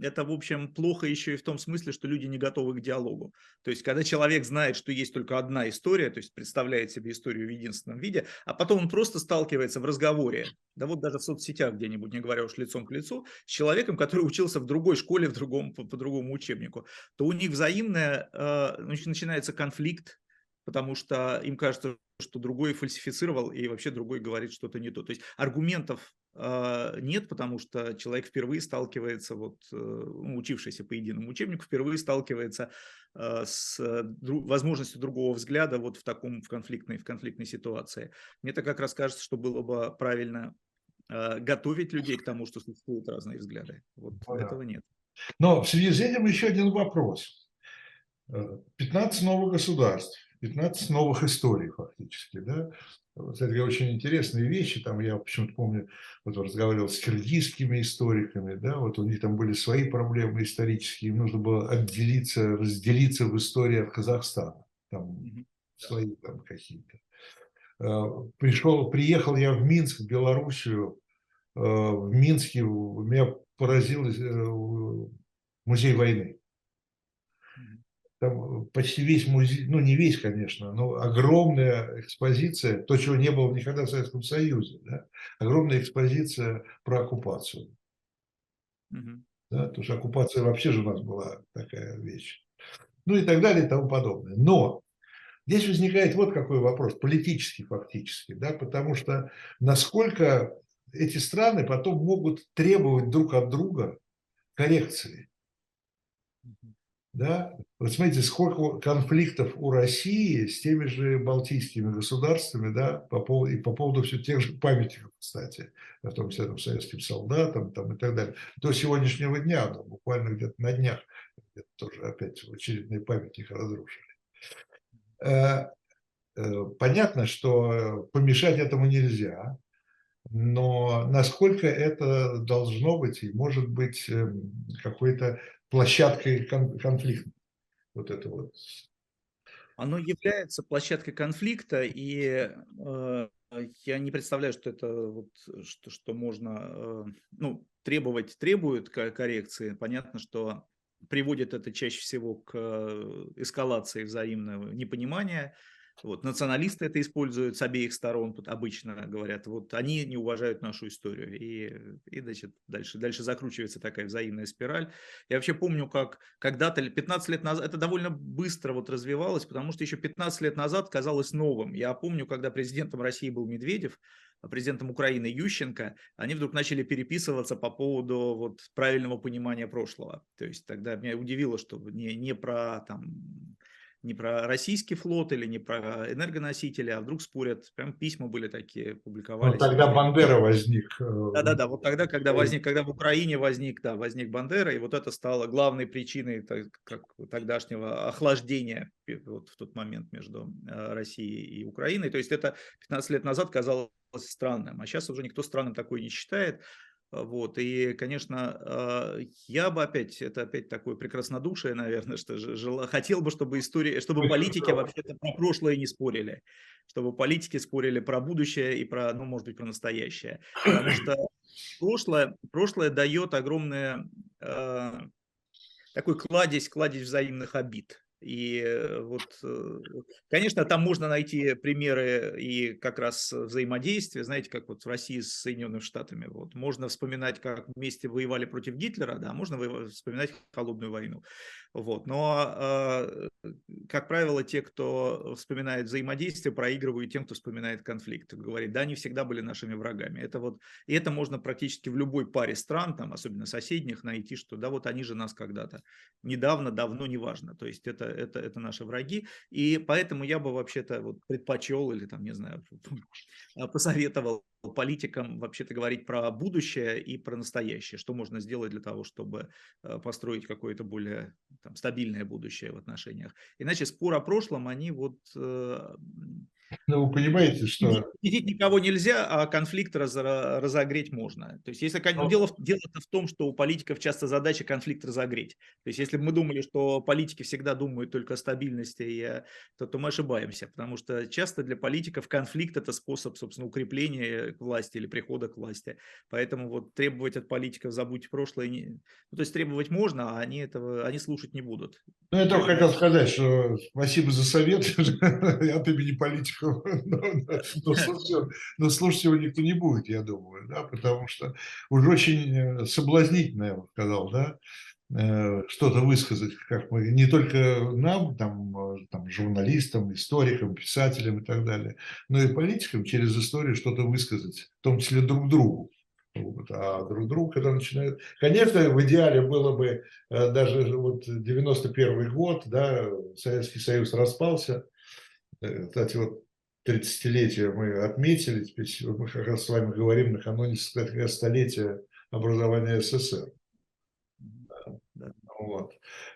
это, в общем, плохо еще и в том смысле, что люди не готовы к диалогу. То есть, когда человек знает, что есть только одна история, то есть представляет себе историю в единственном виде, а потом он просто сталкивается в разговоре, да вот даже в соцсетях где-нибудь, не говоря уж лицом к лицу, с человеком, который учился в другой школе, в другом, по, по другому учебнику, то у них взаимная, э, начинается конфликт, потому что им кажется, что другой фальсифицировал, и вообще другой говорит что-то не то. То есть аргументов нет, потому что человек впервые сталкивается, вот, э, ну, учившийся по единому учебнику, впервые сталкивается э, с дру, возможностью другого взгляда вот в таком в конфликтной, в конфликтной ситуации. Мне так как раз кажется, что было бы правильно э, готовить людей к тому, что существуют разные взгляды. Вот ну, этого нет. Но в связи с этим еще один вопрос. 15 новых государств 15 новых историй фактически, да. Кстати, очень интересные вещи, там я почему-то помню, вот разговаривал с киргизскими историками, да, вот у них там были свои проблемы исторические, им нужно было отделиться, разделиться в истории от Казахстана, там свои там какие-то. Э, Пришел, приехал я в Минск, в Белоруссию, э, в Минске меня поразил э, музей войны там почти весь музей, ну не весь, конечно, но огромная экспозиция, то, чего не было никогда в Советском Союзе, да? огромная экспозиция про оккупацию. Угу. Да? Потому что оккупация вообще же у нас была такая вещь. Ну и так далее и тому подобное. Но здесь возникает вот какой вопрос, политический фактически, да? потому что насколько эти страны потом могут требовать друг от друга коррекции. Да? Вот смотрите, сколько конфликтов у России с теми же балтийскими государствами, да, по поводу, и по поводу все тех же памятников, кстати, в том числе там, советским солдатам там, и так далее. До сегодняшнего дня, да, буквально где-то на днях, где тоже опять очередные памятники разрушили. Э, э, понятно, что помешать этому нельзя, но насколько это должно быть и может быть эм, какой-то площадкой конфликта. Вот это вот. Оно является площадкой конфликта, и э, я не представляю, что это вот, что, что можно э, ну, требовать, требует коррекции. Понятно, что приводит это чаще всего к э, эскалации взаимного непонимания, вот, националисты это используют с обеих сторон, обычно говорят, вот они не уважают нашу историю. И, и значит, дальше, дальше закручивается такая взаимная спираль. Я вообще помню, как когда-то, 15 лет назад, это довольно быстро вот развивалось, потому что еще 15 лет назад казалось новым. Я помню, когда президентом России был Медведев, а президентом Украины Ющенко, они вдруг начали переписываться по поводу вот правильного понимания прошлого. То есть тогда меня удивило, что не, не про там не про российский флот или не про энергоносители, а вдруг спорят. Прям письма были такие, публиковались. Вот тогда Бандера возник. Э, Да-да-да, вот тогда, когда возник, когда в Украине возник, да, возник Бандера, и вот это стало главной причиной так, как тогдашнего охлаждения вот в тот момент между э, Россией и Украиной. То есть это 15 лет назад казалось странным, а сейчас уже никто странным такое не считает. Вот, и, конечно, а, я бы опять, это опять такое прекраснодушие, наверное, что жел, хотел бы, чтобы история, чтобы политики вообще-то про прошлое не спорили, чтобы политики спорили про будущее и про, ну, может быть, про настоящее. Потому что прошлое, прошлое дает огромное, э, такой кладезь, кладезь взаимных обид. И э, вот, э, конечно, там можно найти примеры и как раз взаимодействия, знаете, как вот в России с Соединенными Штатами. Вот можно вспоминать, как вместе воевали против Гитлера, да, можно вспоминать холодную войну. Вот. Но, а, как правило, те, кто вспоминает взаимодействие, проигрывают тем, кто вспоминает конфликт. Говорит, да, они всегда были нашими врагами. Это вот, и это можно практически в любой паре стран, там, особенно соседних, найти, что да, вот они же нас когда-то недавно, давно, неважно. То есть это, это, это наши враги. И поэтому я бы вообще-то вот предпочел или там, не знаю, (laughs) посоветовал политикам вообще-то говорить про будущее и про настоящее, что можно сделать для того, чтобы э, построить какое-то более там, стабильное будущее в отношениях. Иначе спор о прошлом, они вот э, (laughs) ну, вы понимаете, что... Победить никого нельзя, а конфликт раз, разогреть можно. То есть, если Но... дело, дело в том, что у политиков часто задача конфликт разогреть. То есть, если бы мы думали, что политики всегда думают только о стабильности, и, то, то мы ошибаемся, потому что часто для политиков конфликт – это способ, собственно, укрепления власти или прихода к власти. Поэтому вот требовать от политиков забудь прошлое, не... ну, то есть требовать можно, а они этого, они слушать не будут. Ну, я только хотел сказать, что спасибо за совет (laughs) от имени политиков (laughs) но, слушать, но слушать его никто не будет, я думаю, да, потому что уже очень э, соблазнительно, я бы сказал, да, э, что-то высказать, как мы, не только нам, там, э, там, журналистам, историкам, писателям и так далее, но и политикам через историю что-то высказать, в том числе друг другу. Вот, а друг другу, когда начинают... Конечно, в идеале было бы даже вот 91 год, да, Советский Союз распался. Кстати, вот 30-летие мы отметили, теперь мы как раз с вами говорим накануне столетия образования СССР. Вот.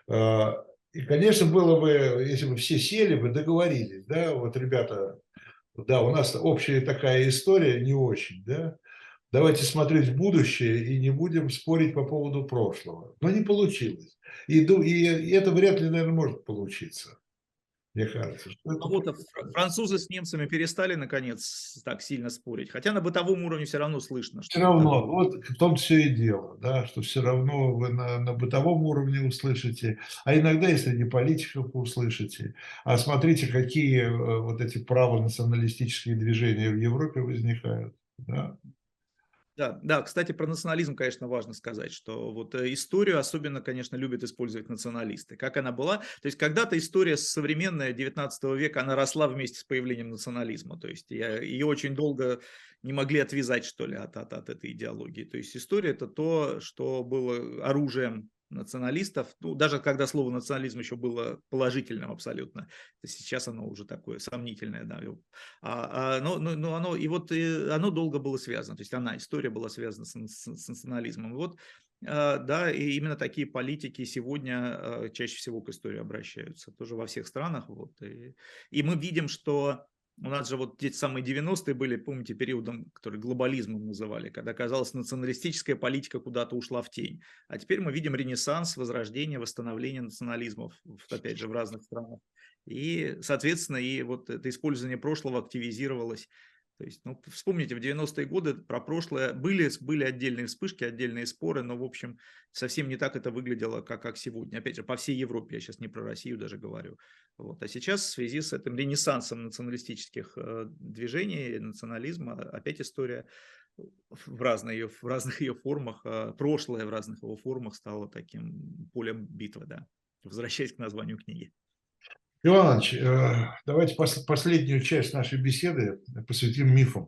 А, и, конечно, было бы, если бы все сели бы, договорились, да, вот, ребята, да, у нас общая такая история, не очень, да, давайте смотреть в будущее и не будем спорить по поводу прошлого. Но не получилось. И, и это вряд ли, наверное, может получиться мне кажется. Что это... вот французы с немцами перестали, наконец, так сильно спорить, хотя на бытовом уровне все равно слышно. Все равно, там... вот в том все и дело, да, что все равно вы на, на бытовом уровне услышите, а иногда и среди политиков услышите. А смотрите, какие э, вот эти правонационалистические движения в Европе возникают. Да? Да, да, кстати, про национализм, конечно, важно сказать, что вот э, историю особенно, конечно, любят использовать националисты. Как она была? То есть когда-то история современная 19 века, она росла вместе с появлением национализма. То есть ее очень долго не могли отвязать, что ли, от, от, от этой идеологии. То есть история – это то, что было оружием националистов, ну, даже когда слово национализм еще было положительным абсолютно, сейчас оно уже такое сомнительное, да, а, а, но, но, но оно, и вот и оно долго было связано, то есть она, история была связана с, с, с национализмом, вот, а, да, и именно такие политики сегодня а, чаще всего к истории обращаются, тоже во всех странах, вот, и, и мы видим, что у нас же вот эти самые 90-е были, помните, периодом, который глобализмом называли, когда, казалось, националистическая политика куда-то ушла в тень. А теперь мы видим ренессанс, возрождение, восстановление национализмов, опять же, в разных странах. И, соответственно, и вот это использование прошлого активизировалось то есть, ну, вспомните, в 90-е годы про прошлое были, были отдельные вспышки, отдельные споры, но, в общем, совсем не так это выглядело, как, как сегодня. Опять же, по всей Европе, я сейчас не про Россию даже говорю. Вот. А сейчас в связи с этим ренессансом националистических э, движений, национализма, опять история в, разные ее, в разных ее формах, э, прошлое в разных его формах стало таким полем битвы, да. Возвращаясь к названию книги. Иван Иванович, э, давайте последнюю часть нашей беседы посвятим мифам.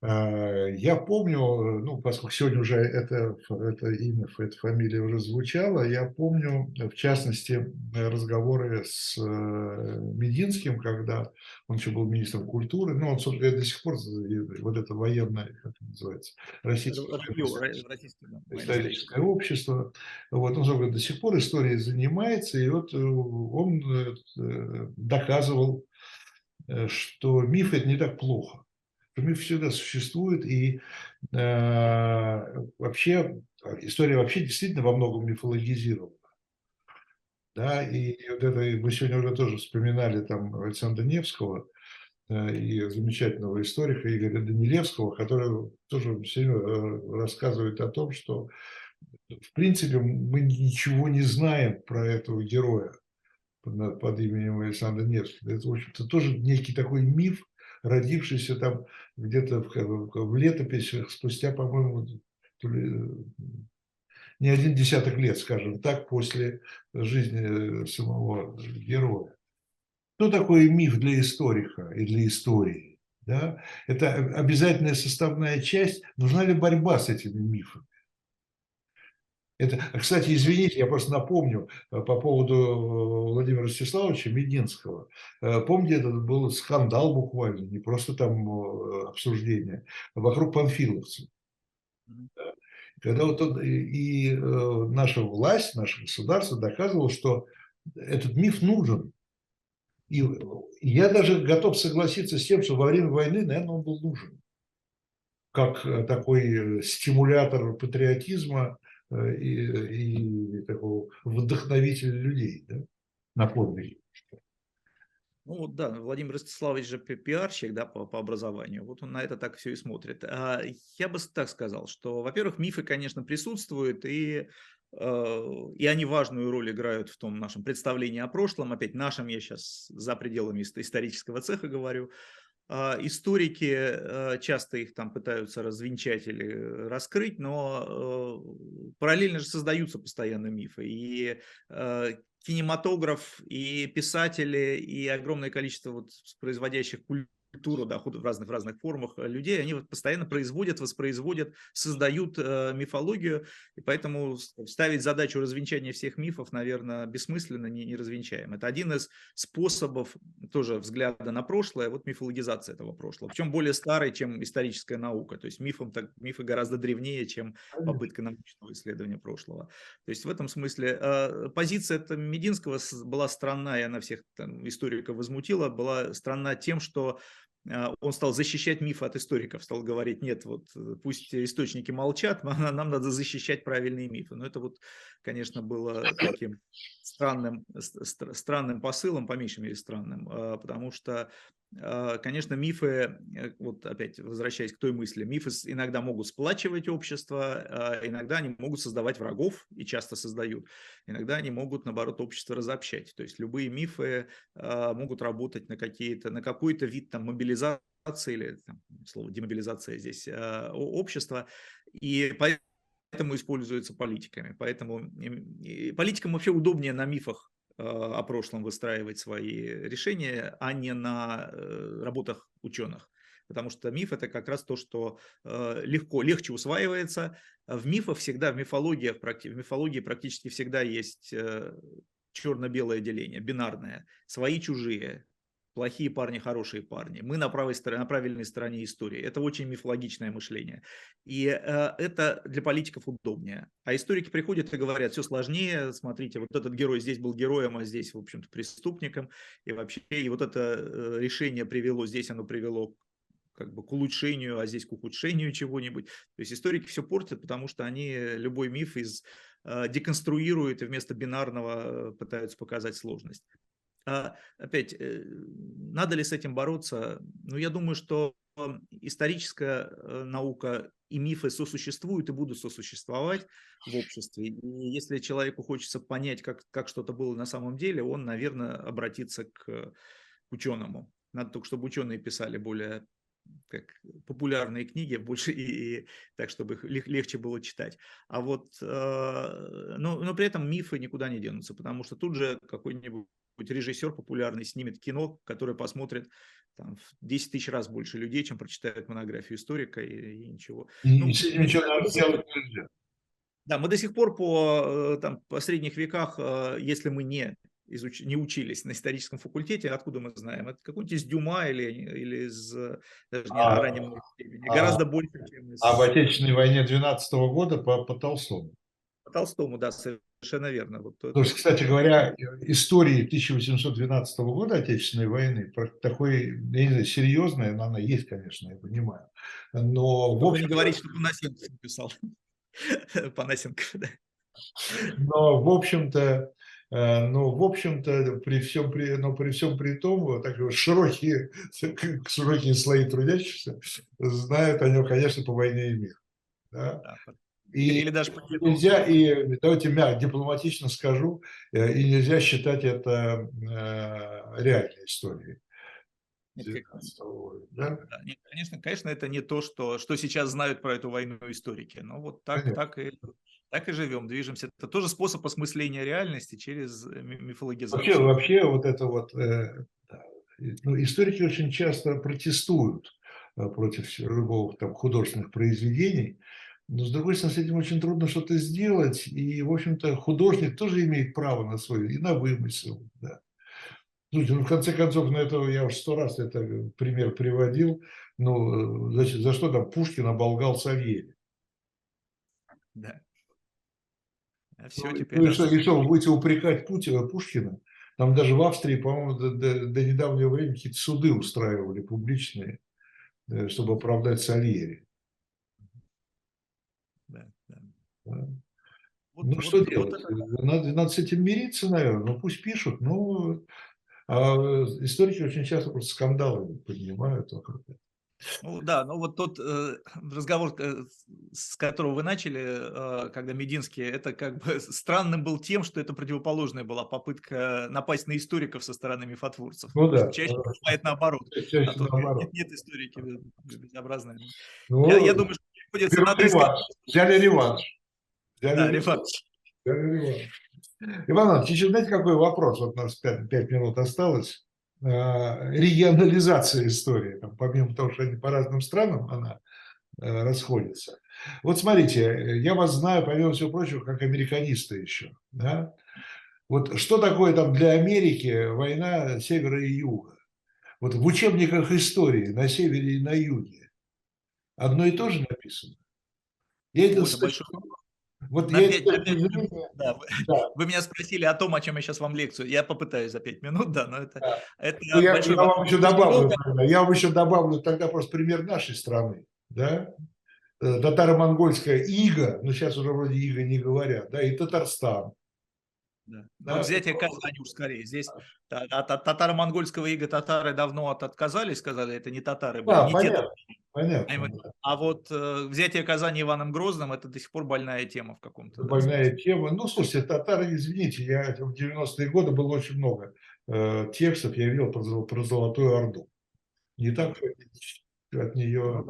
Э, я помню, ну, поскольку сегодня уже это, это имя, эта фамилия уже звучала, я помню, в частности, разговоры с э, Мединским, когда он еще был министром культуры, ну, он, собственно до сих пор, вот это военное, как это называется, российское, историческое общество, вот, он, собственно, до сих пор историей занимается, и вот э, он доказывал, что миф – это не так плохо миф всегда существует, и э, вообще история вообще действительно во многом мифологизирована. Да, и вот это мы сегодня уже тоже вспоминали там Александра Невского э, и замечательного историка Игоря Данилевского, который тоже все э, рассказывает о том, что в принципе мы ничего не знаем про этого героя под, под именем Александра Невского. Это, в общем-то, тоже некий такой миф, родившийся там где-то в, в летописях спустя, по-моему, не один десяток лет, скажем так, после жизни самого героя. Что такое миф для историка и для истории? Да? Это обязательная составная часть. Нужна ли борьба с этими мифами? Это, а, кстати, извините, я просто напомню э, по поводу э, Владимира Ростиславовича Мединского. Э, помните, этот был скандал буквально, не просто там обсуждение, а вокруг панфиловцев. Когда вот он, и наша власть, наше государство доказывало, что этот миф нужен. И я даже готов согласиться с тем, что во время войны, наверное, он был нужен. Как такой стимулятор патриотизма, и, и такого вдохновителя людей да, на подвиги. Ну вот да, Владимир Ростиславович же пиарщик да, по, по образованию, вот он на это так все и смотрит. А я бы так сказал, что, во-первых, мифы, конечно, присутствуют, и, э, и они важную роль играют в том нашем представлении о прошлом, опять нашем, я сейчас за пределами исторического цеха говорю, историки э, часто их там пытаются развенчать или раскрыть, но э, параллельно же создаются постоянно мифы. И э, кинематограф, и писатели, и огромное количество вот производящих культуру культуру, да, в разных, в разных формах э, людей, они вот постоянно производят, воспроизводят, создают э, мифологию, и поэтому ставить задачу развенчания всех мифов, наверное, бессмысленно, не, не развенчаем. Это один из способов тоже взгляда на прошлое, вот мифологизация этого прошлого, причем более старый, чем историческая наука, то есть мифом, так, мифы гораздо древнее, чем попытка научного исследования прошлого. То есть в этом смысле э, позиция Мединского была странная, и она всех там, историков возмутила, была странна тем, что он стал защищать мифы от историков, стал говорить, нет, вот э, пусть источники молчат, (laughs) нам надо защищать правильные мифы. Но это вот, конечно, было таким странным, странным посылом, по меньшей мере странным, а, потому что а, конечно, мифы, э, вот опять возвращаясь к той мысли, мифы иногда могут сплачивать общество, а иногда они могут создавать врагов и часто создают, иногда они могут, наоборот, общество разобщать. То есть любые мифы а, могут работать на, какие-то, на какой-то вид там, мобилизации или там, слово демобилизация здесь общества, и поэтому используются политиками. Поэтому политикам вообще удобнее на мифах о прошлом выстраивать свои решения, а не на э, работах ученых. Потому что миф это как раз то, что э, легко, легче усваивается. В мифах всегда, в мифологиях, в мифологии практически всегда есть э, черно-белое деление, бинарное. Свои, чужие, плохие парни, хорошие парни. Мы на правой стороне, на правильной стороне истории. Это очень мифологичное мышление. И э, это для политиков удобнее. А историки приходят и говорят, все сложнее, смотрите, вот этот герой здесь был героем, а здесь, в общем-то, преступником. И вообще, и вот это э, решение привело, здесь оно привело как бы к улучшению, а здесь к ухудшению чего-нибудь. То есть историки все портят, потому что они любой миф из э, деконструируют и вместо бинарного э, пытаются показать сложность. А, опять, э, надо ли с этим бороться? Ну, я думаю, что историческая э, наука и мифы сосуществуют и будут сосуществовать в обществе. И если человеку хочется понять, как, как что-то было на самом деле, он, наверное, обратится к, ученому. Надо только, чтобы ученые писали более как популярные книги, больше и, и так, чтобы их лег, легче было читать. А вот, э, но, но при этом мифы никуда не денутся, потому что тут же какой-нибудь режиссер популярный снимет кино, которое посмотрит там, в 10 тысяч раз больше людей, чем прочитают монографию историка и, и ничего. И ну, ничего сделать нельзя. Да, мы до сих пор по, э, там, по средних веках, э, если мы не, изуч... не учились на историческом факультете, откуда мы знаем? Это какой-нибудь из Дюма или, или из даже не а, раннем времени, а, гораздо больше, чем из... А в Отечественной войне 12 -го года по, по Толстому. По Толстому, да, Совершенно верно. Вот, То есть, кстати говоря, истории 1812 года Отечественной войны, такой, я не знаю, серьезная, но она есть, конечно, я понимаю. Но в общем... не говорить, что Панасенков написал. (laughs) Панасенков, да. Но, в общем-то, э, ну, в общем-то, при всем при, но при всем при том, так широкие, широкие слои трудящихся знают о нем, конечно, по войне и мир. Да? И Или даже нельзя, и давайте мягко, дипломатично скажу, э, и нельзя считать это э, реальной историей. Нет, да? Нет, конечно, конечно, это не то, что, что сейчас знают про эту войну историки. Но вот так, так, и, так и живем, движемся. Это тоже способ осмысления реальности через мифологизацию. Вообще, вообще вот это вот, э, ну, историки очень часто протестуют э, против любых там художественных произведений, Но, с другой стороны, с этим очень трудно что-то сделать, и, в общем-то, художник тоже имеет право на свой, и на вымысел, да. Слушайте, ну, в конце концов, на это я уже сто раз это пример приводил, ну, за, за что там Пушкин оболгал Савьева? Да. А все ну, теперь... Ну, и, что, и что, вы будете упрекать Путина, Пушкина? Там даже в Австрии, по-моему, до, до, до недавнего времени какие-то суды устраивали публичные, э, чтобы оправдать Сальери. Да, да. Да. Вот, ну, вот, что вот делать? Это... Надо, надо с этим мириться, наверное. Ну, пусть пишут. Ну, а историки очень часто просто скандалы поднимают вокруг этого. Ну да, ну вот тот э, разговор, э, с которого вы начали, э, когда Мединский, это как бы (laughs) странным был тем, что это противоположная была попытка напасть на историков со стороны мифотворцев. Ну да. Чаще да. бывает наоборот. Чаще а наоборот. Нет, нет историки безобразные. Ну, я, я думаю, что приходится... Реванш. Взяли реванш. Да. Иван Иванович, еще знаете, какой вопрос? Вот у нас 5, 5 минут осталось. Э, регионализация истории, там, помимо того, что они по разным странам, она э, расходится. Вот смотрите, я вас знаю, помимо всего прочего, как американиста еще. Да? Вот что такое там для Америки война севера и юга? Вот в учебниках истории на севере и на юге одно и то же написано. Я это слышал. Вот на я 5, на 5 минут, да, вы, да. вы меня спросили о том, о чем я сейчас вам лекцию. Я попытаюсь за 5 минут, да, но это... Да. это ну, я, я вам еще добавлю, тогда, я вам еще добавлю тогда просто пример нашей страны, да, э, татаро-монгольская ига, ну сейчас уже вроде ига не говорят, да, и Татарстан. Да. Да, вот взятие Казани уж скорее. Здесь от татаро-монгольского ига татары давно от отказались, сказали, это не татары были, да, не понятно. те Понятно. А вот э, взятие Казани Иваном Грозным это до сих пор больная тема в каком-то. Больная да, тема. Ну, слушайте, татары, извините, я в 90-е годы было очень много э, текстов, я видел про, про Золотую Орду. Не так, от нее...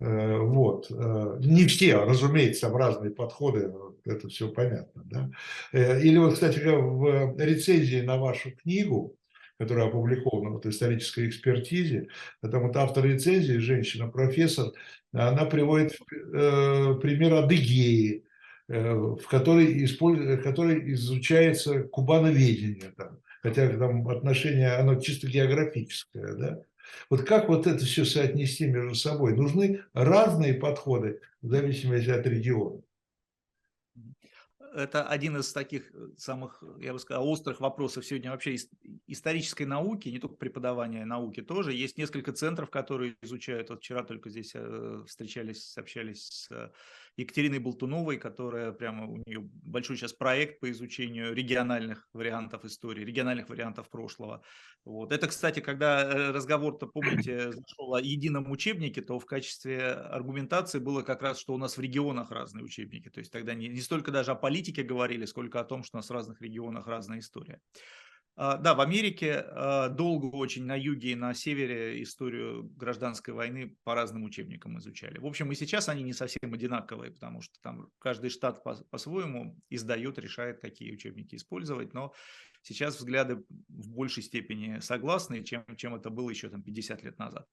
Э, вот. Э, не все, разумеется, там разные подходы, это все понятно. Да? Э, или вот, кстати, в рецензии на вашу книгу которая опубликована в исторической экспертизе. Там вот автор рецензии, женщина, профессор, она приводит э, пример Адыгеи, э, в которой, использ... которой изучается кубановедение. Там, хотя там отношение, оно чисто географическое. Да? Вот как вот это все соотнести между собой? Нужны разные подходы в зависимости от региона это один из таких э, самых, я бы сказал, острых вопросов сегодня вообще исторической науки, не только преподавания науки тоже. Есть несколько центров, которые изучают. Вот вчера только здесь э, встречались, общались с Екатериной Болтуновой, которая прямо у нее большой сейчас проект по изучению региональных вариантов истории, региональных вариантов прошлого. Вот. Это, кстати, когда э, разговор-то, помните, (clears throat) зашел о едином учебнике, то в качестве аргументации было как раз, что у нас в регионах разные учебники. То есть тогда не, не столько даже о политике говорили, сколько о том, что у нас в разных регионах разная история. А, да, в Америке а, долго очень на юге и на севере историю гражданской войны по разным учебникам изучали. В общем, и сейчас они не совсем одинаковые, потому что там каждый штат по-своему издает, решает, какие учебники использовать, но сейчас взгляды в большей степени согласны, чем, чем это было еще там 50 лет назад.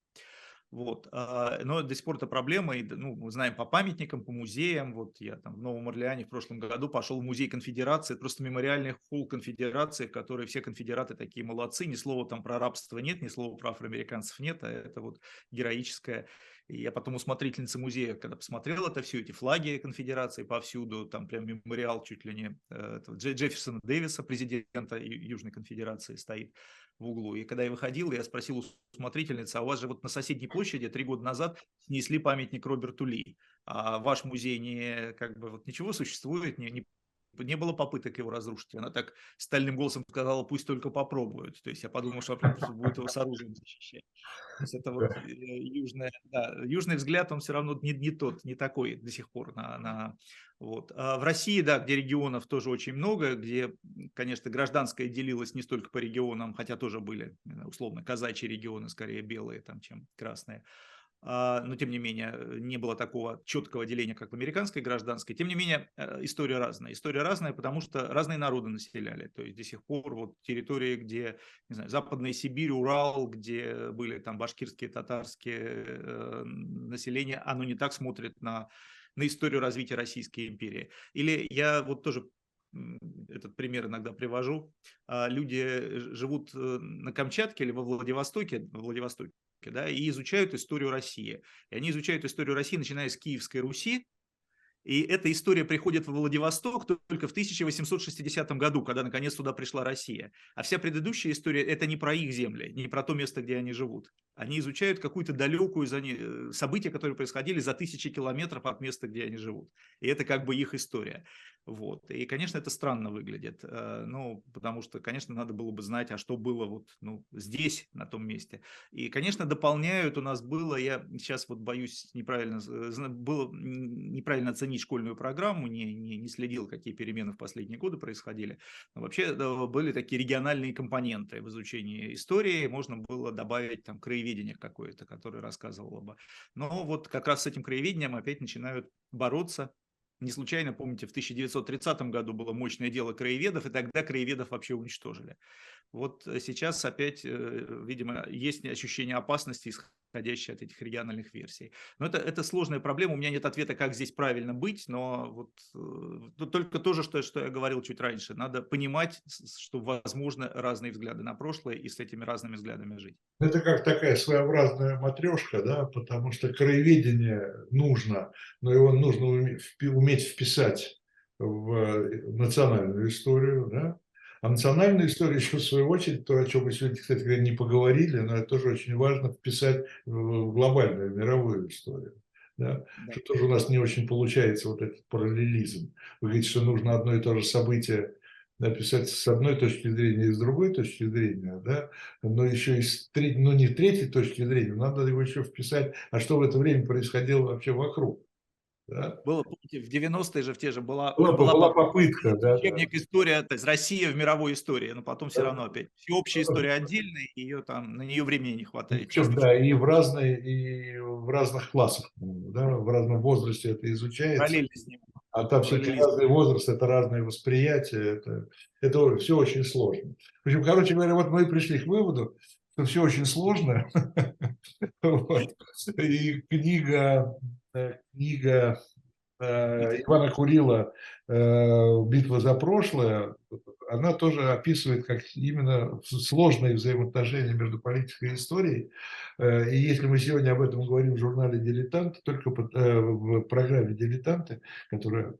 Вот. А, но до сих пор это проблема. И, ну, мы знаем по памятникам, по музеям. Вот я там в Новом Орлеане в прошлом году пошел в музей конфедерации. Это просто мемориальный холл конфедерации, в которой все конфедераты такие молодцы. Ни слова там про рабство нет, ни слова про афроамериканцев нет. А это вот героическое и я потом у смотрительницы музея, когда посмотрел это все, эти флаги конфедерации повсюду, там прям мемориал чуть ли не э, Джефферсона Дэвиса, президента Южной конфедерации стоит в углу. И когда я выходил, я спросил у смотрительницы, а у вас же вот на соседней площади три года назад снесли памятник Роберту Ли, а ваш музей не, как бы, вот ничего существует, не, не не было попыток его разрушить. Она так стальным голосом сказала, пусть только попробуют. То есть я подумал, что будет его с оружием защищать. То есть это вот э, южный, да, южный взгляд, он все равно не, не тот, не такой до сих пор. На, на, вот. А в России, да, где регионов тоже очень много, где, конечно, гражданское делилось не столько по регионам, хотя тоже были, э, условно, казачьи регионы, скорее белые, там, чем красные. А, но тем не менее не было такого четкого деления, как в американской гражданской. Тем не менее, э, история разная. История разная, потому что разные народы населяли. То есть до сих пор вот территории, где, не знаю, Западная Сибирь, Урал, где были там башкирские, татарские э, населения, оно не так смотрит на на историю развития Российской империи. Или я вот тоже этот пример иногда привожу. А, люди живут э, на Камчатке или во Владивостоке, во Владивостоке да, и изучают историю России. И они изучают историю России, начиная с Киевской Руси, и эта история приходит в Владивосток только в 1860 году, когда наконец туда пришла Россия. А вся предыдущая история – это не про их земли, не про то место, где они живут. Они изучают какую-то далекую э, события, которые происходили за тысячи километров от места, где они живут. И это как бы их история. Вот. И, конечно, это странно выглядит. Э, ну, потому что, конечно, надо было бы знать, а что было вот ну, здесь, на том месте. И, конечно, дополняют у нас было, я сейчас вот боюсь неправильно, было неправильно оценить школьную программу, не, не, не следил, какие перемены в последние годы происходили. Но вообще были такие региональные компоненты в изучении истории. Можно было добавить там краеведение какое-то, которое рассказывало бы. Но вот как раз с этим краеведением опять начинают бороться, не случайно, помните, в 1930 году было мощное дело краеведов, и тогда краеведов вообще уничтожили. Вот э, сейчас опять, э, видимо, есть ощущение опасности, исходящее от этих региональных версий. Но это, это сложная проблема, у меня нет ответа, как здесь правильно быть, но вот э, только то же, что, что я говорил чуть раньше. Надо понимать, что возможны разные взгляды на прошлое и с этими разными взглядами жить. Это как такая своеобразная матрешка, да, потому что краеведение нужно, но его нужно уметь вписать в национальную историю, да, а национальная история еще, в свою очередь, то, о чем мы сегодня, кстати говоря, не поговорили, но это тоже очень важно вписать в глобальную мировую историю. Да? Да. Что тоже у нас не очень получается вот этот параллелизм. Вы говорите, что нужно одно и то же событие написать с одной точки зрения и с другой точки зрения, да, но еще и с третьей, ну не третьей точки зрения, надо его еще вписать, а что в это время происходило вообще вокруг. Да? Было, помните, в 90-е же в те же была, была, была, была попытка, да, учебник да. история, то есть Россия в мировой истории, но потом все равно опять всеобщая история отдельная, ее там, на нее времени не хватает. Причем, да, и в разные, и в разных классах, да, в разном возрасте это изучается. Параллельно с ним. А там все-таки разный возраст, это разные восприятия, это, это все очень сложно. В общем, короче говоря, вот мы пришли к выводу, что все очень сложно. (laughs) И книга, книга э, Ивана Курила э, «Битва за прошлое», она тоже описывает как именно сложные взаимоотношения между политикой и историей. И если мы сегодня об этом говорим в журнале «Дилетант», только в программе «Дилетанты», которая,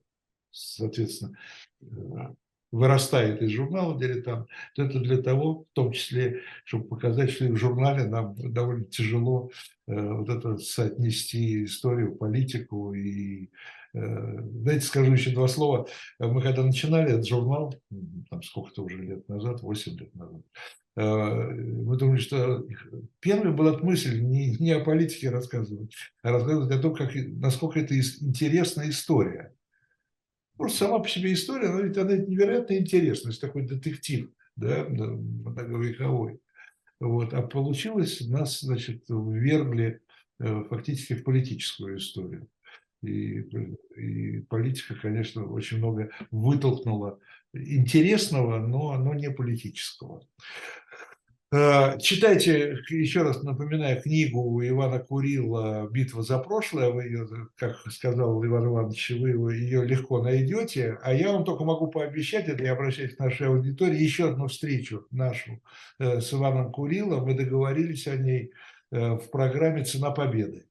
соответственно, вырастает из журнала «Дилетант», то это для того, в том числе, чтобы показать, что и в журнале нам довольно тяжело э, вот это соотнести историю, политику. И, э, знаете, скажу еще два слова. Мы когда начинали этот журнал, там сколько-то уже лет назад, 8 лет назад, э, мы думали, что первая была мысль не, не о политике рассказывать, а рассказывать о том, как, насколько это интересная история. Просто сама по себе история, она ведь она невероятно интересная, такой детектив, да, многовековой. Вот. А получилось, нас, значит, ввергли э, фактически в политическую историю. И, и политика, конечно, очень много вытолкнула интересного, но, но не политического. Э, читайте, еще раз напоминаю, книгу Ивана Курила «Битва за прошлое». Вы ее, как сказал Иван Иванович, вы ее легко найдете. А я вам только могу пообещать, это я обращаюсь к нашей аудитории, еще одну встречу нашу э, с Иваном Курилом. Мы договорились о ней э, в программе «Цена победы».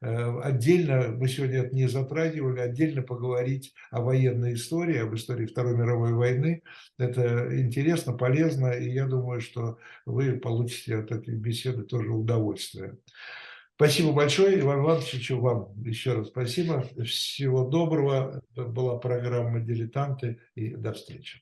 Э, отдельно, мы сегодня это не затрагивали, отдельно поговорить о военной истории, об истории Второй мировой войны. Это интересно, полезно, и я думаю, что вы получите от этой беседы тоже удовольствие. Спасибо большое, Иван Иванович, вам еще раз спасибо. Всего доброго. Это была программа «Дилетанты» и до встречи.